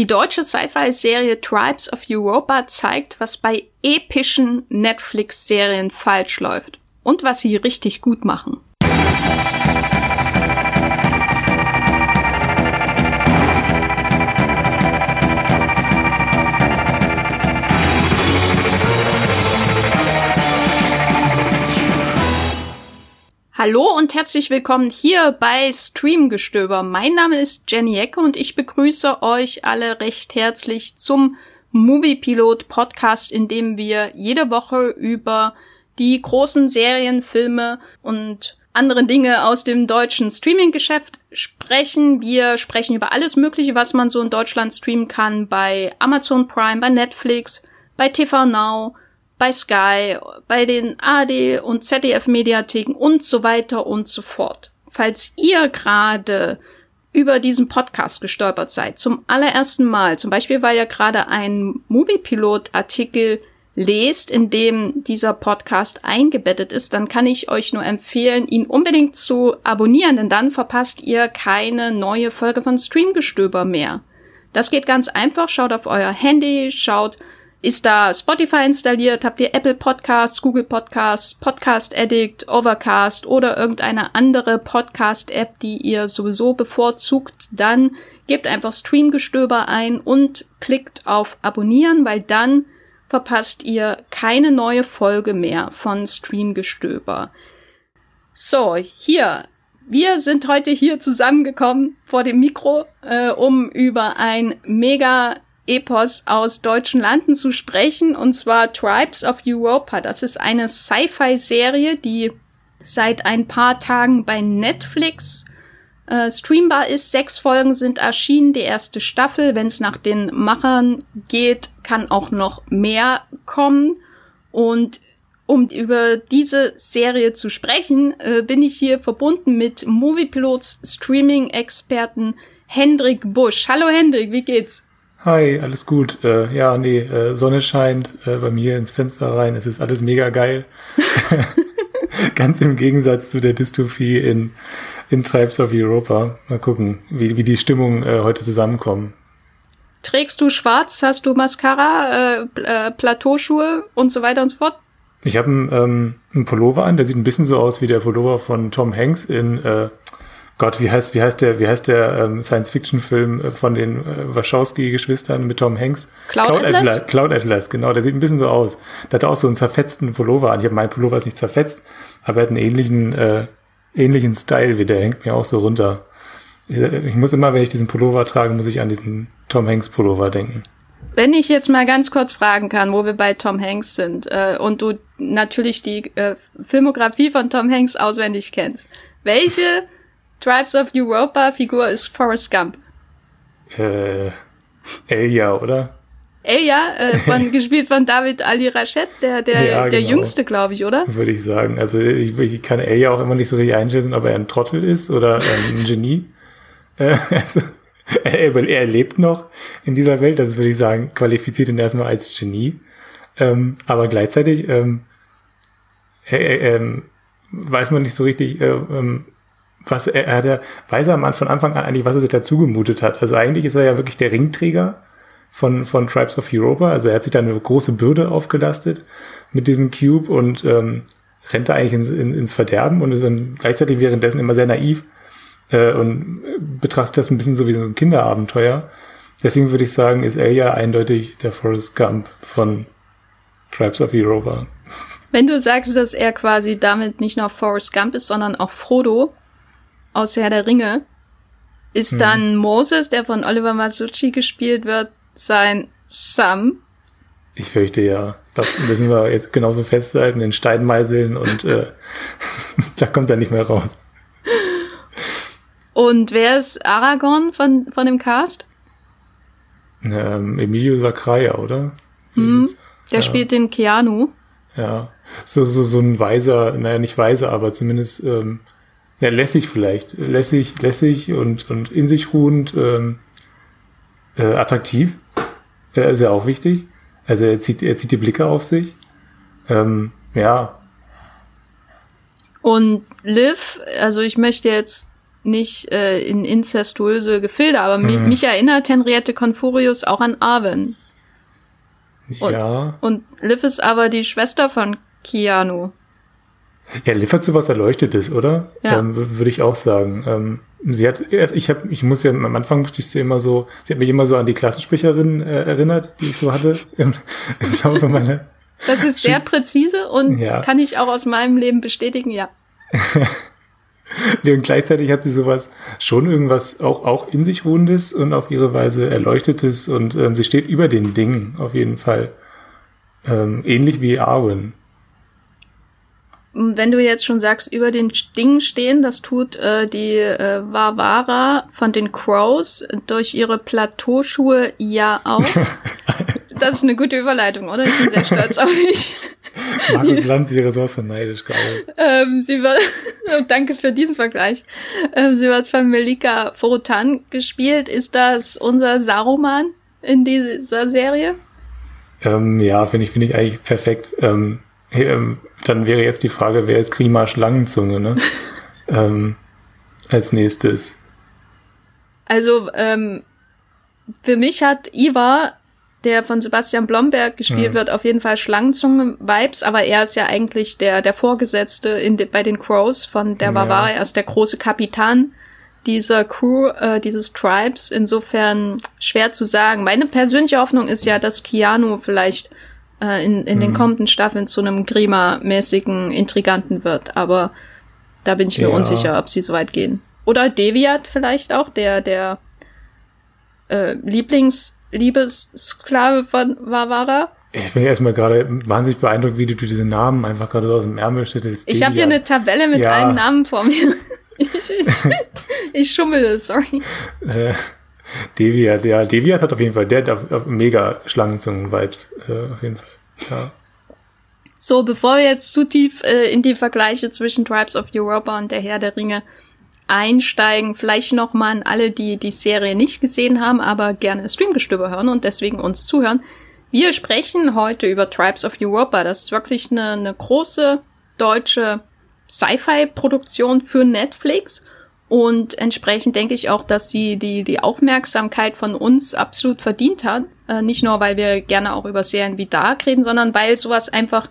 Die deutsche Sci-Fi-Serie Tribes of Europa zeigt, was bei epischen Netflix-Serien falsch läuft und was sie richtig gut machen. Hallo und herzlich willkommen hier bei Streamgestöber. Mein Name ist Jenny Ecke und ich begrüße euch alle recht herzlich zum Movie Pilot Podcast, in dem wir jede Woche über die großen Serien, Filme und andere Dinge aus dem deutschen Streaming-Geschäft sprechen. Wir sprechen über alles Mögliche, was man so in Deutschland streamen kann bei Amazon Prime, bei Netflix, bei TV Now, bei Sky, bei den AD und ZDF Mediatheken und so weiter und so fort. Falls ihr gerade über diesen Podcast gestolpert seid, zum allerersten Mal, zum Beispiel weil ihr gerade einen Moviepilot-Artikel lest, in dem dieser Podcast eingebettet ist, dann kann ich euch nur empfehlen, ihn unbedingt zu abonnieren, denn dann verpasst ihr keine neue Folge von Streamgestöber mehr. Das geht ganz einfach, schaut auf euer Handy, schaut ist da Spotify installiert? Habt ihr Apple Podcasts, Google Podcasts, Podcast Addict, Overcast oder irgendeine andere Podcast-App, die ihr sowieso bevorzugt? Dann gebt einfach Streamgestöber ein und klickt auf Abonnieren, weil dann verpasst ihr keine neue Folge mehr von Streamgestöber. So, hier. Wir sind heute hier zusammengekommen vor dem Mikro, äh, um über ein mega Epos aus deutschen Landen zu sprechen, und zwar Tribes of Europa. Das ist eine Sci-Fi-Serie, die seit ein paar Tagen bei Netflix äh, streambar ist. Sechs Folgen sind erschienen, die erste Staffel. Wenn es nach den Machern geht, kann auch noch mehr kommen. Und um über diese Serie zu sprechen, äh, bin ich hier verbunden mit Moviepilots Streaming-Experten Hendrik Busch. Hallo Hendrik, wie geht's? Hi, alles gut. Äh, ja, nee, äh, Sonne scheint äh, bei mir ins Fenster rein. Es ist alles mega geil. Ganz im Gegensatz zu der Dystopie in, in Tribes of Europa. Mal gucken, wie, wie die Stimmungen äh, heute zusammenkommen. Trägst du schwarz? Hast du Mascara, äh, äh, Plateauschuhe und so weiter und so fort? Ich habe einen, ähm, einen Pullover an, der sieht ein bisschen so aus wie der Pullover von Tom Hanks in äh, Gott, wie heißt, wie heißt der, wie heißt der ähm, Science-Fiction-Film äh, von den äh, Wachowski-Geschwistern mit Tom Hanks? Cloud, Cloud Atlas? Atlas? Cloud Atlas, genau. Der sieht ein bisschen so aus. Der hat auch so einen zerfetzten Pullover an. Ich habe meinen Pullover ist nicht zerfetzt, aber er hat einen ähnlichen, äh, ähnlichen Style wie der hängt mir auch so runter. Ich, ich muss immer, wenn ich diesen Pullover trage, muss ich an diesen Tom Hanks Pullover denken. Wenn ich jetzt mal ganz kurz fragen kann, wo wir bei Tom Hanks sind äh, und du natürlich die äh, Filmografie von Tom Hanks auswendig kennst, welche Tribes of Europa Figur ist Forrest Gump. Äh, Elia, oder? Elia, äh, von, gespielt von David Ali Rachet, der, der, ja, der genau. Jüngste, glaube ich, oder? Würde ich sagen. Also ich, ich kann Elia auch immer nicht so richtig einschätzen, ob er ein Trottel ist oder ein Genie. Äh, also, er, er lebt noch in dieser Welt, das würde ich sagen, qualifiziert ihn erstmal als Genie. Ähm, aber gleichzeitig ähm, äh, äh, weiß man nicht so richtig, äh, ähm, was er, er hat ja, weiß er von Anfang an eigentlich, was er sich dazu gemutet hat. Also eigentlich ist er ja wirklich der Ringträger von, von Tribes of Europa. Also er hat sich da eine große Bürde aufgelastet mit diesem Cube und ähm, rennt da eigentlich ins, in, ins Verderben und ist dann gleichzeitig währenddessen immer sehr naiv äh, und betrachtet das ein bisschen so wie so ein Kinderabenteuer. Deswegen würde ich sagen, ist er ja eindeutig der Forrest Gump von Tribes of Europa. Wenn du sagst, dass er quasi damit nicht nur Forrest Gump ist, sondern auch Frodo, aus Herr der Ringe, ist hm. dann Moses, der von Oliver Masucci gespielt wird, sein Sam. Ich fürchte ja. Das müssen wir jetzt genauso festhalten, in Steinmeißeln und äh, da kommt er nicht mehr raus. Und wer ist Aragorn von, von dem Cast? Ähm, Emilio Sacraia, oder? Hm, der ja. spielt den Keanu. Ja, so, so, so ein weiser, naja, nicht weiser, aber zumindest ähm, ja, lässig vielleicht. Lässig, lässig und, und in sich ruhend, ähm, äh, attraktiv. Äh, ist ja auch wichtig. Also er zieht, er zieht die Blicke auf sich. Ähm, ja. Und Liv, also ich möchte jetzt nicht äh, in incestuöse Gefilde, aber mhm. mich, erinnert Henriette Confurius auch an Arwen. Und, ja. Und Liv ist aber die Schwester von Keanu. Ja, Liv hat sowas Erleuchtetes, oder? Ja. Ähm, Würde ich auch sagen. Ähm, sie hat, ich habe, ich muss ja, am Anfang musste ich sie immer so, sie hat mich immer so an die Klassensprecherin äh, erinnert, die ich so hatte im, im Laufe meiner. Das ist sehr präzise und ja. kann ich auch aus meinem Leben bestätigen, ja. und gleichzeitig hat sie sowas schon irgendwas auch, auch in sich ruhendes und auf ihre Weise erleuchtetes und ähm, sie steht über den Dingen auf jeden Fall. Ähm, ähnlich wie Arwen. Wenn du jetzt schon sagst, über den Dingen stehen, das tut äh, die äh, Varvara von den Crows durch ihre Plateauschuhe ja auch. das ist eine gute Überleitung, oder? Ich bin sehr stolz auf mich. Markus Lanz wäre sowas von neidisch gerade. Ähm, sie wird, danke für diesen Vergleich. Ähm, sie wird von Melika Forotan gespielt. Ist das unser Saruman in dieser Serie? Ähm, ja, finde ich, finde ich eigentlich perfekt. Ähm, dann wäre jetzt die Frage, wer ist Klima Schlangenzunge, ne? ähm, als nächstes. Also, ähm, für mich hat Iva, der von Sebastian Blomberg gespielt mhm. wird, auf jeden Fall Schlangenzunge-Vibes, aber er ist ja eigentlich der, der Vorgesetzte in de, bei den Crows von der Bavaria, ja. er ist der große Kapitan dieser Crew, äh, dieses Tribes. Insofern schwer zu sagen. Meine persönliche Hoffnung ist ja, dass Keanu vielleicht äh, in, in mhm. den kommenden Staffeln zu einem Grima-mäßigen Intriganten wird. Aber da bin ich mir ja. unsicher, ob sie so weit gehen. Oder Deviat vielleicht auch, der, der äh, Lieblings-Liebessklave von Varvara. Ich bin erstmal gerade wahnsinnig beeindruckt, wie du diese Namen einfach gerade aus dem Ärmel schüttelst. Ich habe hier eine Tabelle mit ja. allen Namen vor mir. ich, ich, ich schummele, sorry. Äh, Deviat, ja, Deviat hat auf jeden Fall, der hat auf, mega Schlangenzungen-Vibes, äh, auf jeden Fall, ja. So, bevor wir jetzt zu tief äh, in die Vergleiche zwischen Tribes of Europa und der Herr der Ringe einsteigen, vielleicht nochmal an alle, die die Serie nicht gesehen haben, aber gerne Streamgestöber hören und deswegen uns zuhören. Wir sprechen heute über Tribes of Europa. Das ist wirklich eine, eine große deutsche Sci-Fi-Produktion für Netflix und entsprechend denke ich auch, dass sie die, die Aufmerksamkeit von uns absolut verdient hat. Äh, nicht nur, weil wir gerne auch über Serien wie Dark reden, sondern weil sowas einfach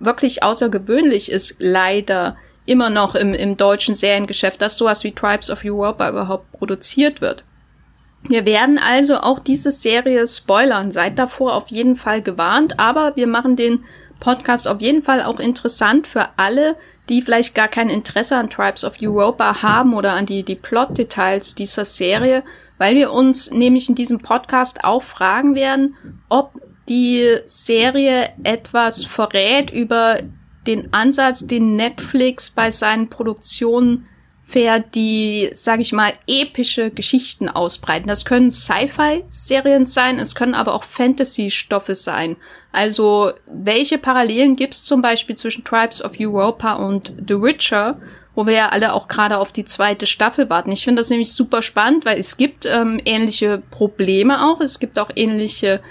wirklich außergewöhnlich ist, leider immer noch im, im deutschen Seriengeschäft, dass sowas wie Tribes of Europa überhaupt produziert wird. Wir werden also auch diese Serie spoilern. Seid davor auf jeden Fall gewarnt, aber wir machen den Podcast auf jeden Fall auch interessant für alle, die vielleicht gar kein Interesse an Tribes of Europa haben oder an die, die Plot-Details dieser Serie, weil wir uns nämlich in diesem Podcast auch fragen werden, ob die Serie etwas verrät über den Ansatz, den Netflix bei seinen Produktionen fährt, die, sage ich mal, epische Geschichten ausbreiten. Das können Sci-Fi-Serien sein, es können aber auch Fantasy-Stoffe sein. Also welche Parallelen gibt's zum Beispiel zwischen Tribes of Europa und The Witcher, wo wir ja alle auch gerade auf die zweite Staffel warten. Ich finde das nämlich super spannend, weil es gibt ähm, ähnliche Probleme auch, es gibt auch ähnliche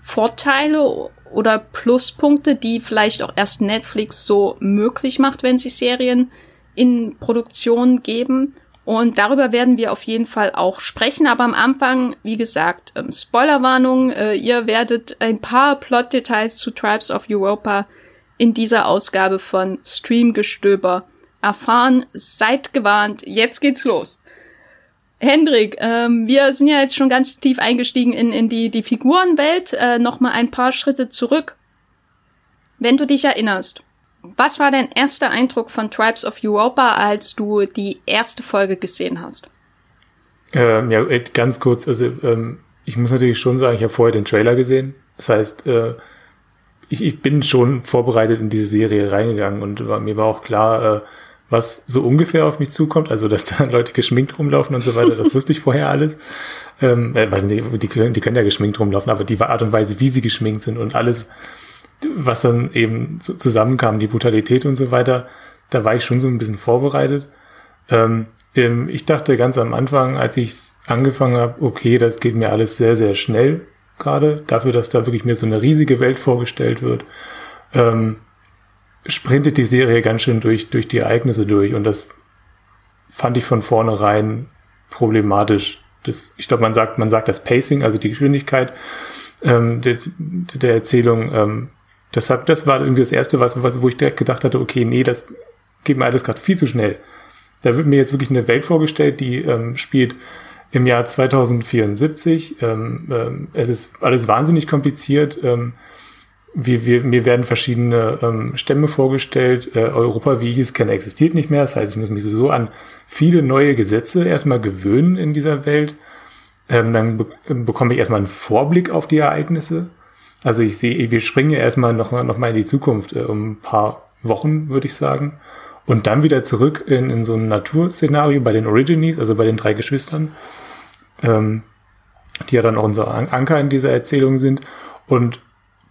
Vorteile oder Pluspunkte, die vielleicht auch erst Netflix so möglich macht, wenn sich Serien in Produktion geben. Und darüber werden wir auf jeden Fall auch sprechen. Aber am Anfang, wie gesagt, ähm, Spoilerwarnung, äh, ihr werdet ein paar Plotdetails zu Tribes of Europa in dieser Ausgabe von Streamgestöber erfahren. Seid gewarnt, jetzt geht's los. Hendrik, ähm, wir sind ja jetzt schon ganz tief eingestiegen in, in die, die Figurenwelt. Äh, Nochmal ein paar Schritte zurück. Wenn du dich erinnerst, was war dein erster Eindruck von Tribes of Europa, als du die erste Folge gesehen hast? Ähm, ja, äh, ganz kurz, also ähm, ich muss natürlich schon sagen, ich habe vorher den Trailer gesehen. Das heißt, äh, ich, ich bin schon vorbereitet in diese Serie reingegangen und war, mir war auch klar, äh, was so ungefähr auf mich zukommt. Also, dass da Leute geschminkt rumlaufen und so weiter, das wusste ich vorher alles. Ähm, äh, weiß nicht, die, die können ja geschminkt rumlaufen, aber die Art und Weise, wie sie geschminkt sind und alles, was dann eben so zusammenkam, die Brutalität und so weiter, da war ich schon so ein bisschen vorbereitet. Ähm, ähm ich dachte ganz am Anfang, als ich angefangen habe, okay, das geht mir alles sehr, sehr schnell gerade, dafür, dass da wirklich mir so eine riesige Welt vorgestellt wird, ähm, sprintet die Serie ganz schön durch, durch die Ereignisse durch und das fand ich von vornherein problematisch. Das, ich glaube, man sagt, man sagt das Pacing, also die Geschwindigkeit ähm, der, der Erzählung. Ähm, deshalb, das war irgendwie das erste, was, was, wo ich direkt gedacht hatte, okay, nee, das geht mir alles gerade viel zu schnell. Da wird mir jetzt wirklich eine Welt vorgestellt, die ähm, spielt im Jahr 2074. Ähm, ähm, es ist alles wahnsinnig kompliziert. Ähm, wir, wir, mir werden verschiedene ähm, Stämme vorgestellt. Äh, Europa, wie ich es kenne, existiert nicht mehr. Das heißt, ich muss mich sowieso an viele neue Gesetze erstmal gewöhnen in dieser Welt. Ähm, dann be bekomme ich erstmal einen Vorblick auf die Ereignisse. Also ich sehe, wir springen ja erstmal noch, noch mal in die Zukunft, äh, um ein paar Wochen, würde ich sagen. Und dann wieder zurück in, in so ein Naturszenario bei den Originies, also bei den drei Geschwistern, ähm, die ja dann auch unser Anker in dieser Erzählung sind. Und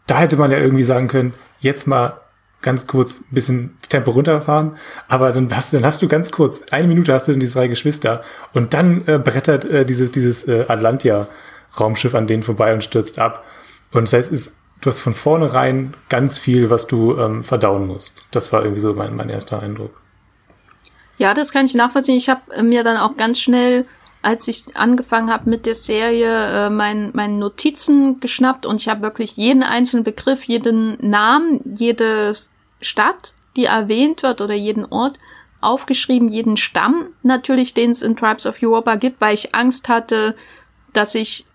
da hätte man ja irgendwie sagen können, jetzt mal ganz kurz ein bisschen Tempo runterfahren, aber dann hast, dann hast du ganz kurz, eine Minute hast du dann diese drei Geschwister und dann äh, brettert äh, dieses, dieses äh, Atlantia-Raumschiff an denen vorbei und stürzt ab. Und das heißt, ist, du hast von vornherein ganz viel, was du ähm, verdauen musst. Das war irgendwie so mein, mein erster Eindruck. Ja, das kann ich nachvollziehen. Ich habe äh, mir dann auch ganz schnell als ich angefangen habe mit der Serie, äh, mein, meine Notizen geschnappt und ich habe wirklich jeden einzelnen Begriff, jeden Namen, jede Stadt, die erwähnt wird oder jeden Ort aufgeschrieben, jeden Stamm natürlich, den es in Tribes of Europa gibt, weil ich Angst hatte, dass ich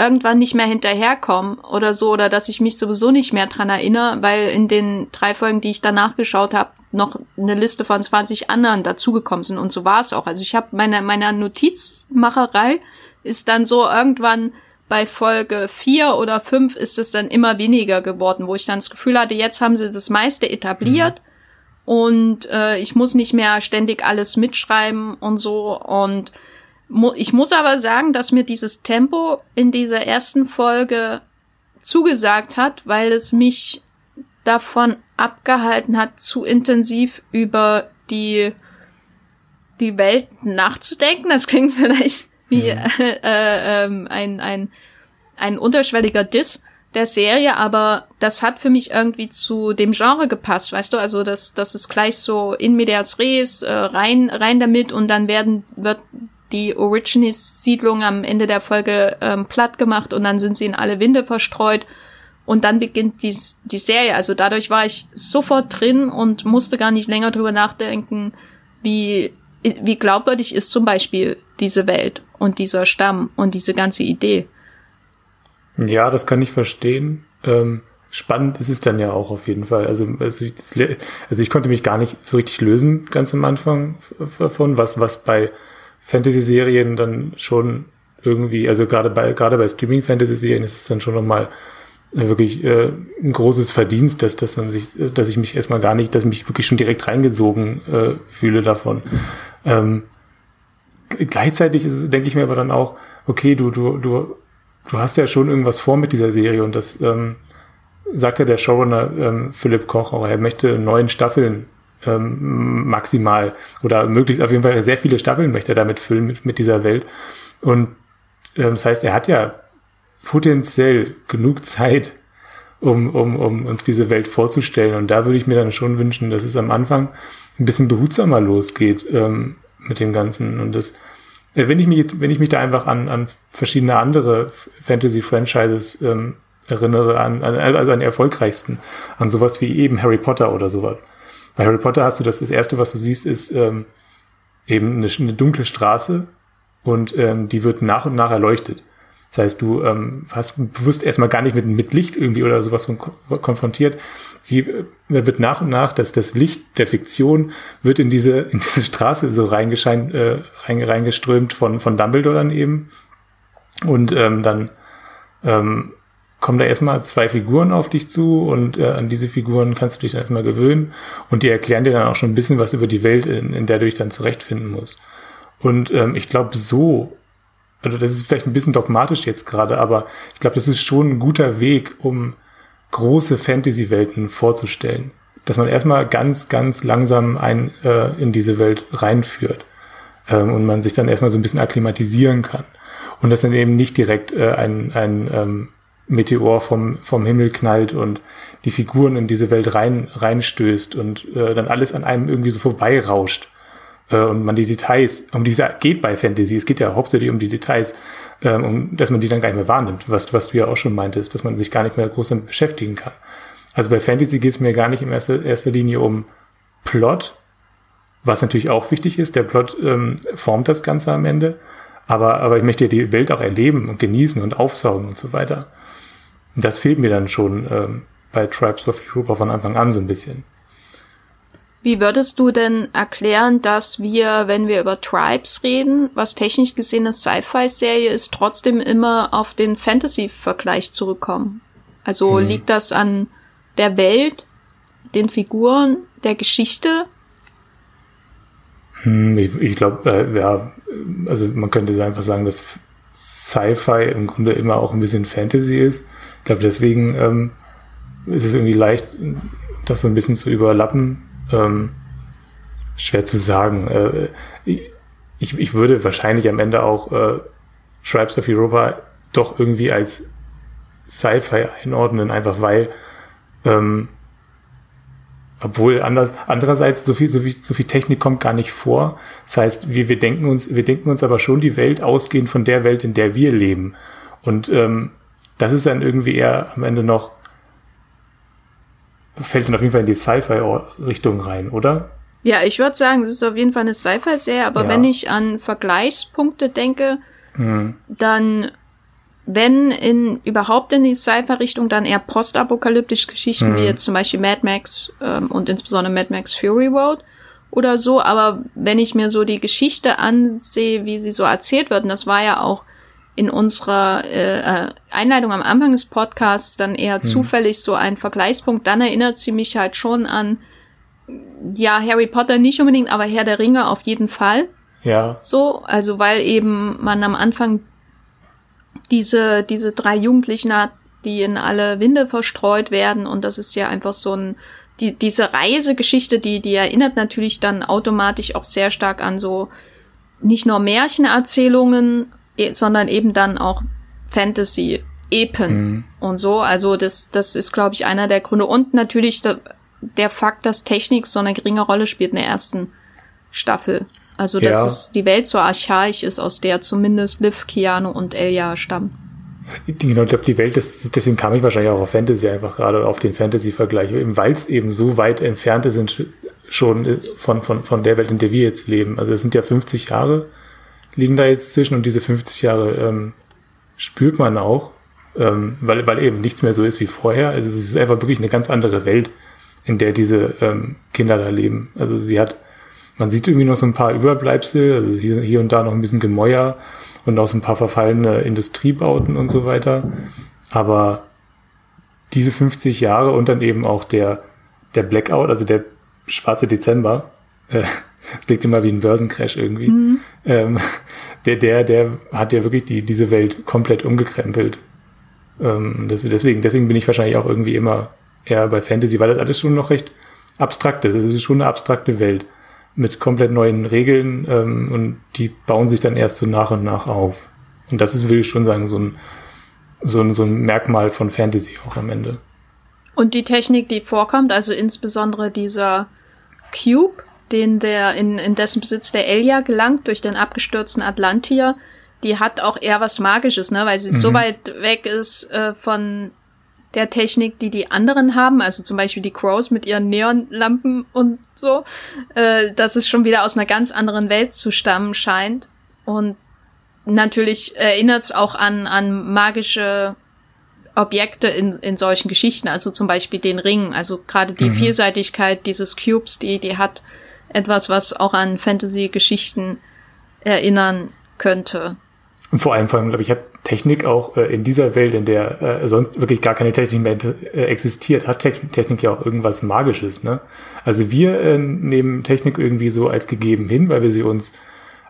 irgendwann nicht mehr hinterherkomme oder so oder dass ich mich sowieso nicht mehr dran erinnere, weil in den drei Folgen, die ich danach geschaut habe, noch eine Liste von 20 anderen dazugekommen sind und so war es auch. Also ich habe meine meine Notizmacherei ist dann so irgendwann bei Folge vier oder fünf ist es dann immer weniger geworden, wo ich dann das Gefühl hatte, jetzt haben sie das meiste etabliert mhm. und äh, ich muss nicht mehr ständig alles mitschreiben und so und ich muss aber sagen, dass mir dieses Tempo in dieser ersten Folge zugesagt hat, weil es mich davon abgehalten hat, zu intensiv über die, die Welt nachzudenken. Das klingt vielleicht wie mhm. äh, äh, ein, ein, ein unterschwelliger Diss der Serie, aber das hat für mich irgendwie zu dem Genre gepasst, weißt du? Also das, das ist gleich so in medias res, äh, rein, rein damit und dann werden, wird die Origins-Siedlung am Ende der Folge ähm, platt gemacht und dann sind sie in alle Winde verstreut und dann beginnt die, die Serie. Also dadurch war ich sofort drin und musste gar nicht länger drüber nachdenken, wie, wie glaubwürdig ist zum Beispiel diese Welt und dieser Stamm und diese ganze Idee. Ja, das kann ich verstehen. Ähm, spannend ist es dann ja auch auf jeden Fall. Also, also ich, das, also ich konnte mich gar nicht so richtig lösen, ganz am Anfang davon, was, was bei Fantasy-Serien dann schon irgendwie, also gerade bei, gerade bei Streaming-Fantasy-Serien ist es dann schon nochmal wirklich äh, ein großes Verdienst, dass, dass man sich, dass ich mich erstmal gar nicht, dass ich mich wirklich schon direkt reingesogen äh, fühle davon. Ähm, gleichzeitig ist, denke ich mir aber dann auch, okay, du, du, du, du hast ja schon irgendwas vor mit dieser Serie und das ähm, sagt ja der Showrunner ähm, Philipp Koch auch, er möchte neun Staffeln ähm, maximal oder möglichst auf jeden Fall sehr viele Staffeln möchte er damit füllen mit, mit dieser Welt. Und ähm, das heißt, er hat ja potenziell genug Zeit, um, um, um uns diese Welt vorzustellen. Und da würde ich mir dann schon wünschen, dass es am Anfang ein bisschen behutsamer losgeht ähm, mit dem Ganzen. Und das, äh, wenn ich mich, wenn ich mich da einfach an, an verschiedene andere Fantasy-Franchises ähm, erinnere, an, an, also an die erfolgreichsten, an sowas wie eben Harry Potter oder sowas. Bei Harry Potter hast du das, das erste, was du siehst, ist ähm, eben eine, eine dunkle Straße und ähm, die wird nach und nach erleuchtet. Das heißt, du ähm, hast bewusst erstmal gar nicht mit, mit Licht irgendwie oder sowas konfrontiert. Sie äh, wird nach und nach, dass das Licht der Fiktion wird in diese, in diese Straße so reingescheint, äh, reingeströmt von, von Dumbledore dann eben. Und ähm, dann ähm, kommen da erstmal zwei Figuren auf dich zu und äh, an diese Figuren kannst du dich dann erstmal gewöhnen und die erklären dir dann auch schon ein bisschen was über die Welt, in, in der du dich dann zurechtfinden musst. Und ähm, ich glaube, so also das ist vielleicht ein bisschen dogmatisch jetzt gerade, aber ich glaube, das ist schon ein guter Weg, um große Fantasy-Welten vorzustellen. Dass man erstmal ganz, ganz langsam ein, äh, in diese Welt reinführt ähm, und man sich dann erstmal so ein bisschen akklimatisieren kann. Und dass dann eben nicht direkt äh, ein, ein ähm, Meteor vom, vom Himmel knallt und die Figuren in diese Welt rein, reinstößt und äh, dann alles an einem irgendwie so vorbeirauscht äh, und man die Details, um die es geht bei Fantasy, es geht ja hauptsächlich um die Details, ähm, um, dass man die dann gar nicht mehr wahrnimmt, was, was du ja auch schon meintest, dass man sich gar nicht mehr groß damit beschäftigen kann. Also bei Fantasy geht es mir gar nicht in erster, erster Linie um Plot, was natürlich auch wichtig ist. Der Plot ähm, formt das Ganze am Ende. Aber, aber ich möchte ja die Welt auch erleben und genießen und aufsaugen und so weiter. Das fehlt mir dann schon ähm, bei Tribes of Europa von Anfang an so ein bisschen. Wie würdest du denn erklären, dass wir, wenn wir über Tribes reden, was technisch gesehen eine Sci-Fi-Serie ist, trotzdem immer auf den Fantasy-Vergleich zurückkommen? Also hm. liegt das an der Welt, den Figuren, der Geschichte? Hm, ich, ich glaube, äh, ja, also man könnte einfach sagen, dass Sci-Fi im Grunde immer auch ein bisschen Fantasy ist. Ich glaube, deswegen ähm, ist es irgendwie leicht, das so ein bisschen zu überlappen. Ähm, schwer zu sagen. Äh, ich, ich würde wahrscheinlich am Ende auch äh, Tribes of Europa doch irgendwie als Sci-Fi einordnen, einfach weil ähm, obwohl anders, andererseits so viel, so viel, so viel Technik kommt gar nicht vor. Das heißt, wir, wir denken uns, wir denken uns aber schon die Welt ausgehend von der Welt, in der wir leben. Und ähm, das ist dann irgendwie eher am Ende noch, fällt dann auf jeden Fall in die Sci-Fi-Richtung rein, oder? Ja, ich würde sagen, es ist auf jeden Fall eine Sci-Fi-Serie, aber ja. wenn ich an Vergleichspunkte denke, mhm. dann wenn in überhaupt in die Sci-Fi-Richtung, dann eher postapokalyptische Geschichten, mhm. wie jetzt zum Beispiel Mad Max ähm, und insbesondere Mad Max Fury Road oder so. Aber wenn ich mir so die Geschichte ansehe, wie sie so erzählt wird, und das war ja auch in unserer äh, äh Einleitung am Anfang des Podcasts dann eher mhm. zufällig so ein Vergleichspunkt, dann erinnert sie mich halt schon an, ja, Harry Potter nicht unbedingt, aber Herr der Ringe auf jeden Fall. Ja. So, also weil eben man am Anfang diese, diese drei Jugendlichen hat, die in alle Winde verstreut werden und das ist ja einfach so ein, die, diese Reisegeschichte, die, die erinnert natürlich dann automatisch auch sehr stark an so nicht nur Märchenerzählungen, sondern eben dann auch Fantasy, Epen mhm. und so. Also das, das ist, glaube ich, einer der Gründe. Und natürlich der, der Fakt, dass Technik so eine geringe Rolle spielt in der ersten Staffel. Also, dass ja. es die Welt so archaisch ist, aus der zumindest Liv, Keanu und Elia stammen. Genau, ich glaube, die Welt, ist, deswegen kam ich wahrscheinlich auch auf Fantasy einfach gerade auf den Fantasy-Vergleich, weil es eben so weit entfernt sind schon von, von, von der Welt, in der wir jetzt leben. Also es sind ja 50 Jahre, liegen da jetzt zwischen und diese 50 Jahre ähm, spürt man auch, ähm, weil, weil eben nichts mehr so ist wie vorher. Also es ist einfach wirklich eine ganz andere Welt, in der diese ähm, Kinder da leben. Also sie hat man sieht irgendwie noch so ein paar Überbleibsel, also hier, hier und da noch ein bisschen Gemäuer und auch so ein paar verfallene Industriebauten und so weiter. Aber diese 50 Jahre und dann eben auch der, der Blackout, also der schwarze Dezember, äh, es liegt immer wie ein Börsencrash irgendwie, mhm. ähm, der, der, der hat ja wirklich die, diese Welt komplett umgekrempelt. Ähm, das, deswegen, deswegen bin ich wahrscheinlich auch irgendwie immer eher bei Fantasy, weil das alles schon noch recht abstrakt ist. Es ist schon eine abstrakte Welt mit komplett neuen Regeln ähm, und die bauen sich dann erst so nach und nach auf. Und das ist, würde ich schon sagen, so ein, so ein, so ein Merkmal von Fantasy auch am Ende. Und die Technik, die vorkommt, also insbesondere dieser Cube, den der in, in dessen Besitz der Elia gelangt durch den abgestürzten Atlantier, die hat auch eher was Magisches, ne, weil sie mhm. so weit weg ist äh, von der Technik, die die anderen haben, also zum Beispiel die Crows mit ihren Neonlampen und so, äh, dass es schon wieder aus einer ganz anderen Welt zu stammen scheint. Und natürlich erinnert es auch an, an magische Objekte in, in solchen Geschichten, also zum Beispiel den Ring. Also gerade die mhm. Vielseitigkeit dieses Cubes, die, die hat etwas, was auch an Fantasy-Geschichten erinnern könnte. Und vor allem, vor allem, glaube ich, hat Technik auch äh, in dieser Welt, in der äh, sonst wirklich gar keine Technik mehr äh, existiert, hat Te Technik ja auch irgendwas Magisches. Ne? Also wir äh, nehmen Technik irgendwie so als gegeben hin, weil wir sie uns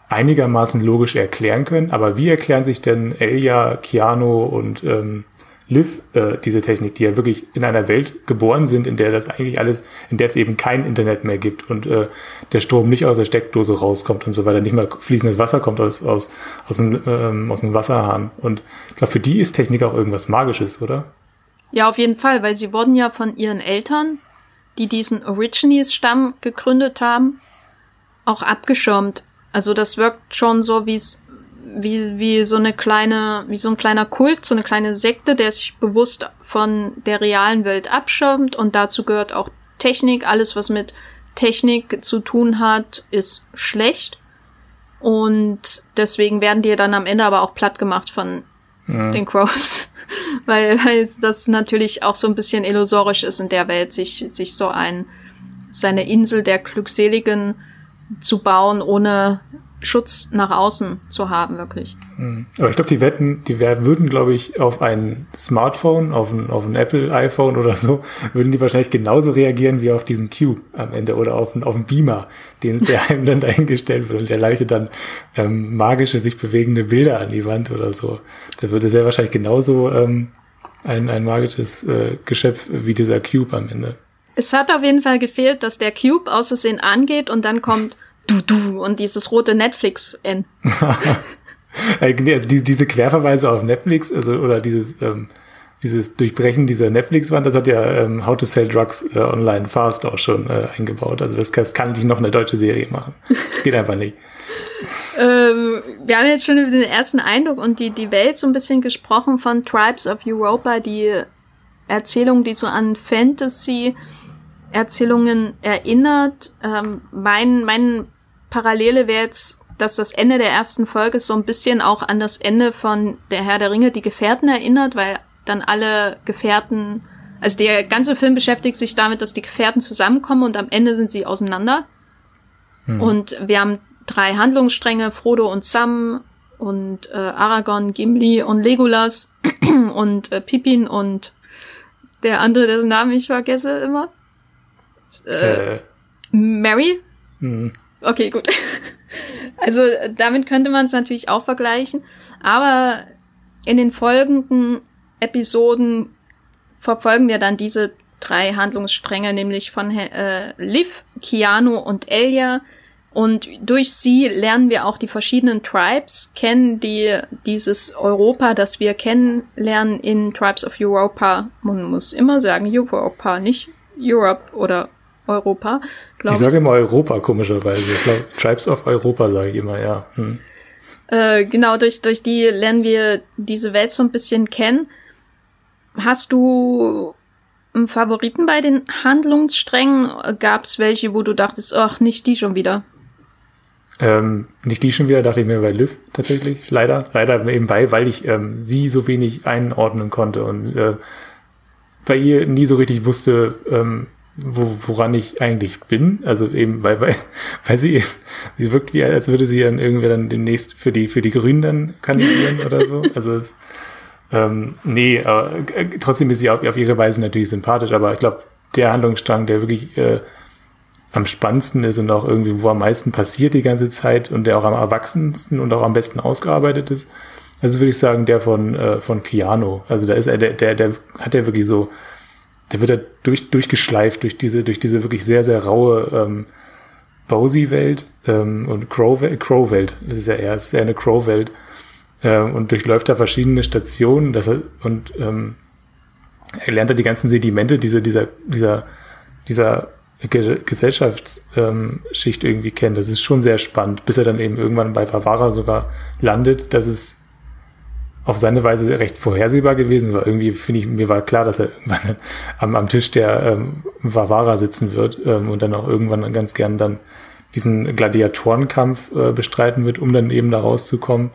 einigermaßen logisch erklären können. Aber wie erklären sich denn Elia, Keanu und ähm, Liv äh, diese Technik, die ja wirklich in einer Welt geboren sind, in der das eigentlich alles, in der es eben kein Internet mehr gibt und äh, der Strom nicht aus der Steckdose rauskommt und so weiter, nicht mal fließendes Wasser kommt aus, aus, aus, dem, ähm, aus dem Wasserhahn. Und ich glaube, für die ist Technik auch irgendwas Magisches, oder? Ja, auf jeden Fall, weil sie wurden ja von ihren Eltern, die diesen Origines-Stamm gegründet haben, auch abgeschirmt. Also das wirkt schon so, wie es wie, wie so eine kleine, wie so ein kleiner Kult, so eine kleine Sekte, der sich bewusst von der realen Welt abschirmt und dazu gehört auch Technik. Alles, was mit Technik zu tun hat, ist schlecht. Und deswegen werden die dann am Ende aber auch platt gemacht von ja. den Crows. weil, weil das natürlich auch so ein bisschen illusorisch ist in der Welt, sich, sich so ein, seine Insel der Glückseligen zu bauen, ohne Schutz nach außen zu haben, wirklich. Mhm. Aber ich glaube, die wetten, die würden, glaube ich, auf ein Smartphone, auf ein, auf ein Apple iPhone oder so, würden die wahrscheinlich genauso reagieren wie auf diesen Cube am Ende oder auf, ein, auf einen Beamer, den, der einem dann dahingestellt wird und der leuchtet dann ähm, magische, sich bewegende Bilder an die Wand oder so. Da würde sehr wahrscheinlich genauso ähm, ein, ein magisches äh, Geschöpf wie dieser Cube am Ende. Es hat auf jeden Fall gefehlt, dass der Cube aus Versehen angeht und dann kommt du, du und dieses rote Netflix-N. also diese, diese Querverweise auf Netflix, also oder dieses ähm, dieses Durchbrechen dieser Netflix-Wand, das hat ja ähm, How to Sell Drugs äh, Online Fast auch schon äh, eingebaut. Also das, das kann nicht noch eine deutsche Serie machen. Das geht einfach nicht. ähm, wir haben jetzt schon über den ersten Eindruck und die, die Welt so ein bisschen gesprochen von Tribes of Europa, die Erzählung, die so an Fantasy Erzählungen erinnert. Ähm, mein, mein Parallele wäre jetzt, dass das Ende der ersten Folge so ein bisschen auch an das Ende von Der Herr der Ringe, die Gefährten erinnert, weil dann alle Gefährten, also der ganze Film beschäftigt sich damit, dass die Gefährten zusammenkommen und am Ende sind sie auseinander. Hm. Und wir haben drei Handlungsstränge, Frodo und Sam und äh, Aragorn, Gimli und Legolas und äh, Pippin und der andere, dessen Namen ich vergesse immer. Äh, äh. Mary? Hm. Okay, gut. Also damit könnte man es natürlich auch vergleichen. Aber in den folgenden Episoden verfolgen wir dann diese drei Handlungsstränge, nämlich von äh, Liv, Keanu und Elia. Und durch sie lernen wir auch die verschiedenen Tribes kennen, die dieses Europa, das wir kennenlernen in Tribes of Europa. Man muss immer sagen Europa, nicht Europe oder Europa. Ich sage immer Europa, komischerweise. Ich glaube, Tribes of Europa sage ich immer, ja. Hm. Äh, genau, durch, durch die lernen wir diese Welt so ein bisschen kennen. Hast du einen Favoriten bei den Handlungssträngen? Gab es welche, wo du dachtest, ach, nicht die schon wieder? Ähm, nicht die schon wieder, dachte ich mir bei Liv tatsächlich. Leider, leider eben weil, weil ich ähm, sie so wenig einordnen konnte und äh, bei ihr nie so richtig wusste, ähm, wo, woran ich eigentlich bin. Also eben, weil, weil, weil sie, sie wirkt wie, als würde sie dann irgendwie dann demnächst für die, für die Grünen dann kandidieren oder so. Also es, ähm, nee, aber äh, trotzdem ist sie auf, auf ihre Weise natürlich sympathisch, aber ich glaube, der Handlungsstrang, der wirklich äh, am spannendsten ist und auch irgendwie, wo am meisten passiert die ganze Zeit und der auch am erwachsensten und auch am besten ausgearbeitet ist, also würde ich sagen, der von, äh, von Keanu. Also da ist er, der, der, der hat ja wirklich so, der wird da durch, durchgeschleift durch diese, durch diese wirklich sehr, sehr raue ähm, Bowsy-Welt ähm, und Crow-Welt. Crow das ist ja eher, ist eher eine Crow-Welt. Ähm, und durchläuft da verschiedene Stationen das, und ähm, er lernt da die ganzen Sedimente dieser, dieser, dieser, dieser Gesellschaftsschicht ähm, irgendwie kennen. Das ist schon sehr spannend, bis er dann eben irgendwann bei Favara sogar landet. Das ist auf seine Weise recht vorhersehbar gewesen, weil irgendwie finde ich, mir war klar, dass er irgendwann am, am Tisch der ähm, Vavara sitzen wird ähm, und dann auch irgendwann ganz gern dann diesen Gladiatorenkampf äh, bestreiten wird, um dann eben da rauszukommen.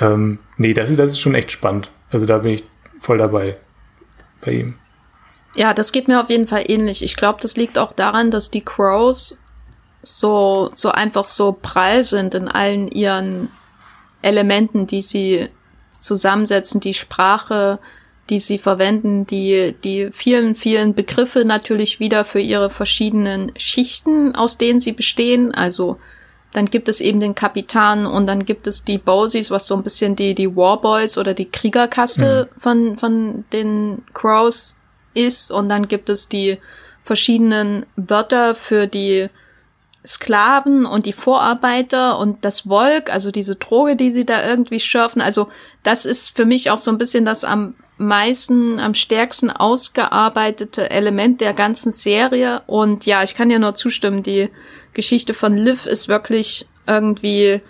Ähm, nee, das ist, das ist schon echt spannend. Also da bin ich voll dabei bei ihm. Ja, das geht mir auf jeden Fall ähnlich. Ich glaube, das liegt auch daran, dass die Crows so, so einfach so prall sind in allen ihren Elementen, die sie zusammensetzen, die Sprache, die sie verwenden, die, die vielen, vielen Begriffe natürlich wieder für ihre verschiedenen Schichten, aus denen sie bestehen. Also dann gibt es eben den Kapitan und dann gibt es die Bosies, was so ein bisschen die, die Warboys oder die Kriegerkaste mhm. von, von den Crows ist. Und dann gibt es die verschiedenen Wörter für die Sklaven und die Vorarbeiter und das Volk, also diese Droge, die sie da irgendwie schürfen. Also das ist für mich auch so ein bisschen das am meisten, am stärksten ausgearbeitete Element der ganzen Serie. Und ja, ich kann dir nur zustimmen, die Geschichte von Liv ist wirklich irgendwie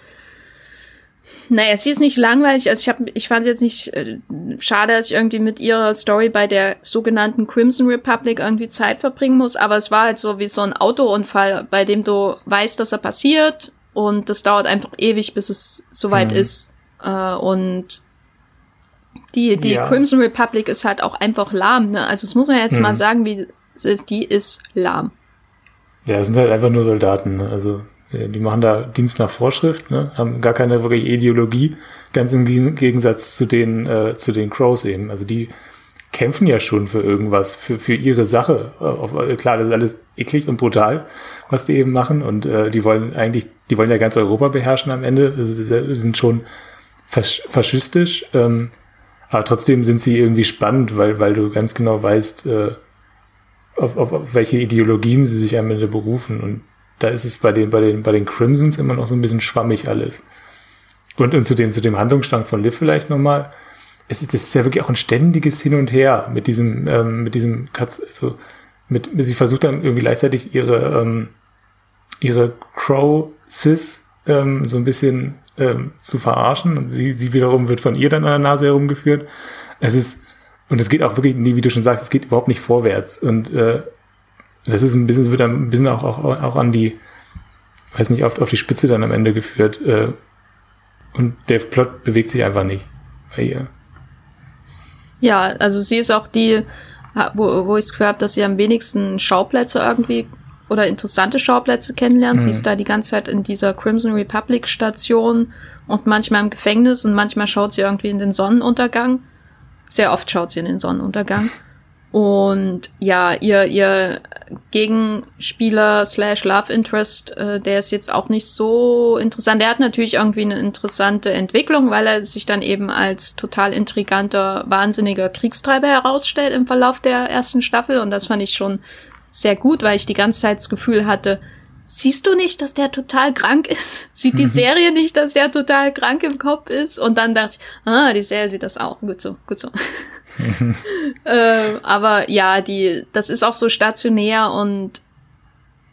naja, sie ist nicht langweilig. Also ich habe, ich fand es jetzt nicht äh, schade, dass ich irgendwie mit ihrer Story bei der sogenannten Crimson Republic irgendwie Zeit verbringen muss. Aber es war halt so wie so ein Autounfall, bei dem du weißt, dass er passiert und das dauert einfach ewig, bis es soweit mhm. ist. Äh, und die, die ja. Crimson Republic ist halt auch einfach lahm, ne? Also das muss man jetzt mhm. mal sagen, wie die ist lahm. Ja, es sind halt einfach nur Soldaten, ne? Also die machen da Dienst nach Vorschrift, ne? haben gar keine wirklich Ideologie, ganz im Gegensatz zu den, äh, zu den Crows eben. Also die kämpfen ja schon für irgendwas, für, für ihre Sache. Äh, klar, das ist alles eklig und brutal, was die eben machen. Und äh, die wollen eigentlich, die wollen ja ganz Europa beherrschen am Ende. Sie sind schon fas faschistisch. Ähm, aber trotzdem sind sie irgendwie spannend, weil, weil du ganz genau weißt, äh, auf, auf, auf welche Ideologien sie sich am Ende berufen. Und da ist es bei den, bei den, bei den Crimsons immer noch so ein bisschen schwammig alles. Und, und zu dem, zu dem Handlungsstrang von Liv vielleicht nochmal. Es ist, das ist ja wirklich auch ein ständiges Hin und Her mit diesem, ähm, mit diesem Katz, also mit, sie versucht dann irgendwie gleichzeitig ihre, ähm, ihre Crow-Sis ähm, so ein bisschen ähm, zu verarschen und sie, sie wiederum wird von ihr dann an der Nase herumgeführt. Es ist, und es geht auch wirklich, wie du schon sagst, es geht überhaupt nicht vorwärts. Und äh, das ist ein bisschen, wird dann ein bisschen auch, auch, auch an die, weiß nicht, auf, auf die Spitze dann am Ende geführt. Äh, und der Plot bewegt sich einfach nicht bei ihr. Ja, also sie ist auch die, wo, wo ich es gehört habe, dass sie am wenigsten Schauplätze irgendwie oder interessante Schauplätze kennenlernt. Mhm. Sie ist da die ganze Zeit in dieser Crimson Republic Station und manchmal im Gefängnis und manchmal schaut sie irgendwie in den Sonnenuntergang. Sehr oft schaut sie in den Sonnenuntergang. Und ja, ihr, ihr Gegenspieler slash Love Interest, äh, der ist jetzt auch nicht so interessant. Der hat natürlich irgendwie eine interessante Entwicklung, weil er sich dann eben als total intriganter, wahnsinniger Kriegstreiber herausstellt im Verlauf der ersten Staffel. Und das fand ich schon sehr gut, weil ich die ganze Zeit das Gefühl hatte, siehst du nicht, dass der total krank ist? Sieht die Serie nicht, dass der total krank im Kopf ist? Und dann dachte ich, ah, die Serie sieht das auch. Gut so, gut so. äh, aber ja, die, das ist auch so stationär und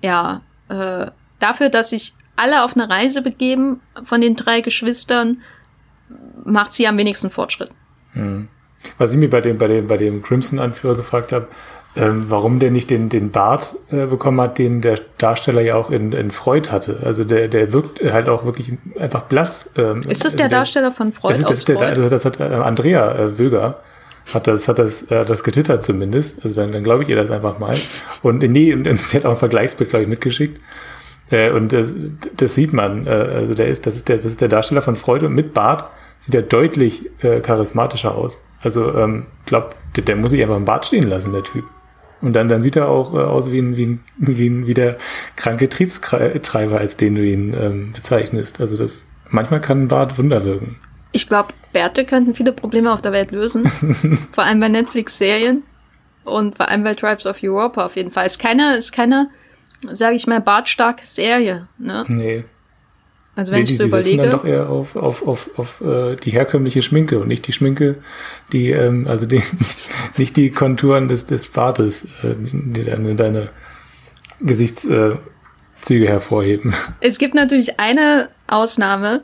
ja, äh, dafür, dass sich alle auf eine Reise begeben von den drei Geschwistern, macht sie am wenigsten Fortschritt. Hm. Was ich mir bei dem, bei dem, bei dem Crimson-Anführer gefragt habe, ähm, warum der nicht den, den Bart äh, bekommen hat, den der Darsteller ja auch in, in Freud hatte. Also der, der wirkt halt auch wirklich einfach blass. Ähm, ist das also der, der, Darsteller von Freud? Das, ist, das, der, also das hat äh, Andrea äh, Wöger hat das, hat das, äh, das getwittert zumindest. Also dann, dann glaube ich ihr das einfach mal. Und nee, und, und sie hat auch ein Vergleichsbild, glaube ich, mitgeschickt. Äh, und das, das sieht man. Äh, also der ist, das ist der, das ist der Darsteller von Freud und mit Bart sieht er deutlich äh, charismatischer aus. Also ähm, glaube, der, der muss sich einfach im Bart stehen lassen, der Typ. Und dann, dann sieht er auch äh, aus wie, ein, wie, ein, wie, ein, wie der kranke Triebstreiber, als den du ihn ähm, bezeichnest. Also das manchmal kann ein Bart Wunder wirken. Ich glaube, Bärte könnten viele Probleme auf der Welt lösen. vor allem bei Netflix-Serien und vor allem bei Tribes of Europa auf jeden Fall. Ist keine, ist keine, sage ich mal, bartstarke Serie. Ne? Nee. Also wenn nee, ich so die überlege. dann doch eher auf, auf, auf, auf äh, die herkömmliche Schminke und nicht die Schminke, die, ähm, also die, nicht, nicht die Konturen des, des Bartes, äh, die deine, deine Gesichtszüge hervorheben. Es gibt natürlich eine Ausnahme,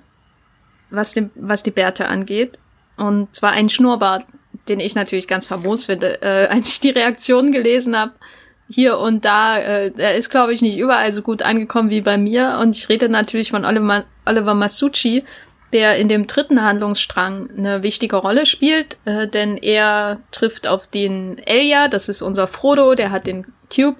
was, die, was die Bärte angeht. Und zwar ein Schnurrbart, den ich natürlich ganz famos finde. Äh, als ich die Reaktionen gelesen habe, hier und da, äh, er ist, glaube ich, nicht überall so gut angekommen wie bei mir. Und ich rede natürlich von Oliver, Oliver Masucci, der in dem dritten Handlungsstrang eine wichtige Rolle spielt, äh, denn er trifft auf den Elia, das ist unser Frodo, der hat den Cube.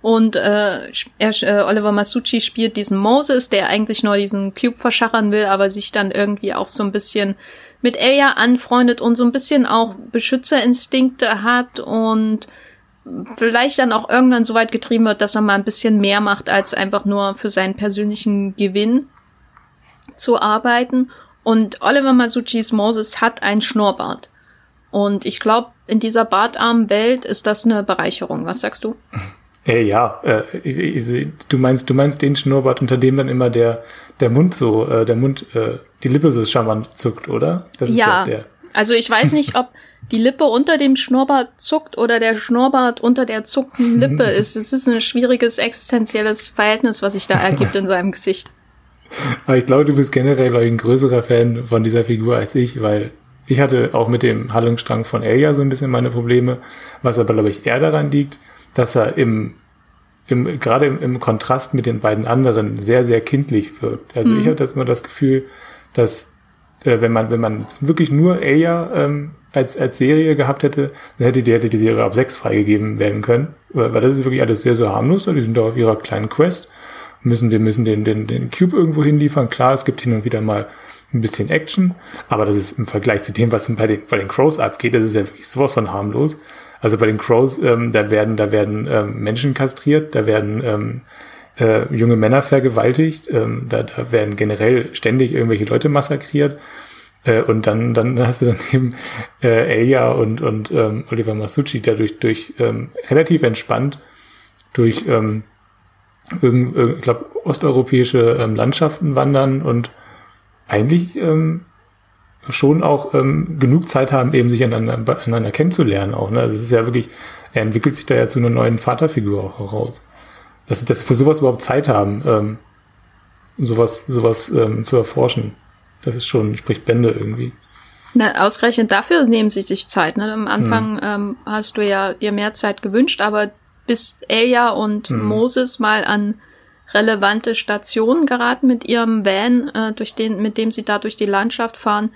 Und äh, er, äh, Oliver Masucci spielt diesen Moses, der eigentlich nur diesen Cube verschachern will, aber sich dann irgendwie auch so ein bisschen mit Elia anfreundet und so ein bisschen auch Beschützerinstinkte hat und vielleicht dann auch irgendwann so weit getrieben wird, dass er mal ein bisschen mehr macht, als einfach nur für seinen persönlichen Gewinn zu arbeiten. Und Oliver Masucci's Moses hat ein Schnurrbart. Und ich glaube, in dieser bartarmen Welt ist das eine Bereicherung. Was sagst du? Äh, ja, äh, ich, ich, du meinst, du meinst den Schnurrbart, unter dem dann immer der der Mund so, äh, der Mund, äh, die Lippe so charmant zuckt, oder? Das ist ja, der. Also ich weiß nicht, ob die Lippe unter dem Schnurrbart zuckt oder der Schnurrbart unter der zuckten Lippe ist. Es ist ein schwieriges existenzielles Verhältnis, was sich da ergibt in seinem Gesicht. Aber ich glaube, du bist generell ein größerer Fan von dieser Figur als ich, weil ich hatte auch mit dem Handlungsstrang von Elia so ein bisschen meine Probleme, was aber, glaube ich, eher daran liegt, dass er im, im gerade im, im Kontrast mit den beiden anderen sehr, sehr kindlich wirkt. Also mhm. ich hatte immer das Gefühl, dass äh, wenn man, wenn man wirklich nur Elia ähm, als, als Serie gehabt hätte, dann hätte die, hätte die Serie ab sechs freigegeben werden können. Weil, weil das ist wirklich alles sehr, sehr harmlos. Die sind da auf ihrer kleinen Quest, müssen den, müssen den, den, den Cube irgendwo hinliefern. Klar, es gibt hin und wieder mal ein bisschen Action, aber das ist im Vergleich zu dem, was bei den, bei den Crows abgeht, das ist ja wirklich sowas von harmlos. Also bei den Crows, ähm, da werden, da werden ähm, Menschen kastriert, da werden ähm, äh, junge Männer vergewaltigt, ähm, da, da werden generell ständig irgendwelche Leute massakriert. Äh, und dann, dann hast du dann eben äh, Elia und, und ähm, Oliver Masucci dadurch durch ähm, relativ entspannt durch ähm, irgend, ich glaube osteuropäische ähm, Landschaften wandern und eigentlich ähm, schon auch ähm, genug Zeit haben, eben sich aneinander, aneinander kennenzulernen auch. Ne? Also es ist ja wirklich, er entwickelt sich da ja zu einer neuen Vaterfigur auch heraus. Dass, dass sie für sowas überhaupt Zeit haben, ähm, sowas, sowas ähm, zu erforschen. Das ist schon, spricht Bände irgendwie. Na, ausgerechnet dafür nehmen sie sich Zeit. Ne? Am Anfang hm. ähm, hast du ja dir mehr Zeit gewünscht, aber bis Elia und hm. Moses mal an relevante Stationen geraten mit ihrem Van, äh, durch den, mit dem sie da durch die Landschaft fahren,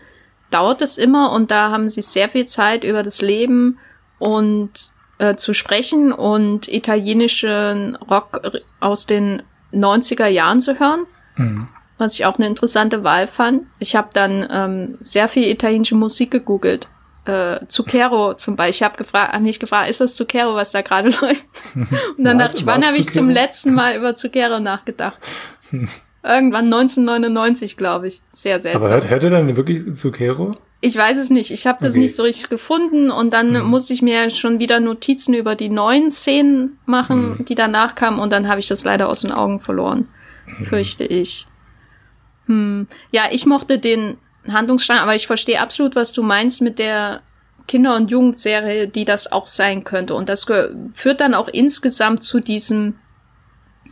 dauert es immer und da haben sie sehr viel Zeit über das Leben und äh, zu sprechen und italienischen Rock aus den 90er Jahren zu hören. Mhm. Was ich auch eine interessante Wahl fand. Ich habe dann ähm, sehr viel italienische Musik gegoogelt äh, Zucchero zum Beispiel. Ich habe gefragt, hab mich gefragt, ist das Zucchero, was da gerade läuft? Und dann was, dachte ich, wann habe ich zum letzten Mal über Zucchero nachgedacht? Irgendwann 1999, glaube ich. Sehr seltsam. Aber hört, hört ihr dann wirklich Zucchero? Ich weiß es nicht. Ich habe das okay. nicht so richtig gefunden und dann mhm. musste ich mir schon wieder Notizen über die neuen Szenen machen, mhm. die danach kamen und dann habe ich das leider aus den Augen verloren. Mhm. Fürchte ich. Hm. Ja, ich mochte den Handlungsstrang, aber ich verstehe absolut, was du meinst mit der Kinder- und Jugendserie, die das auch sein könnte. Und das führt dann auch insgesamt zu diesem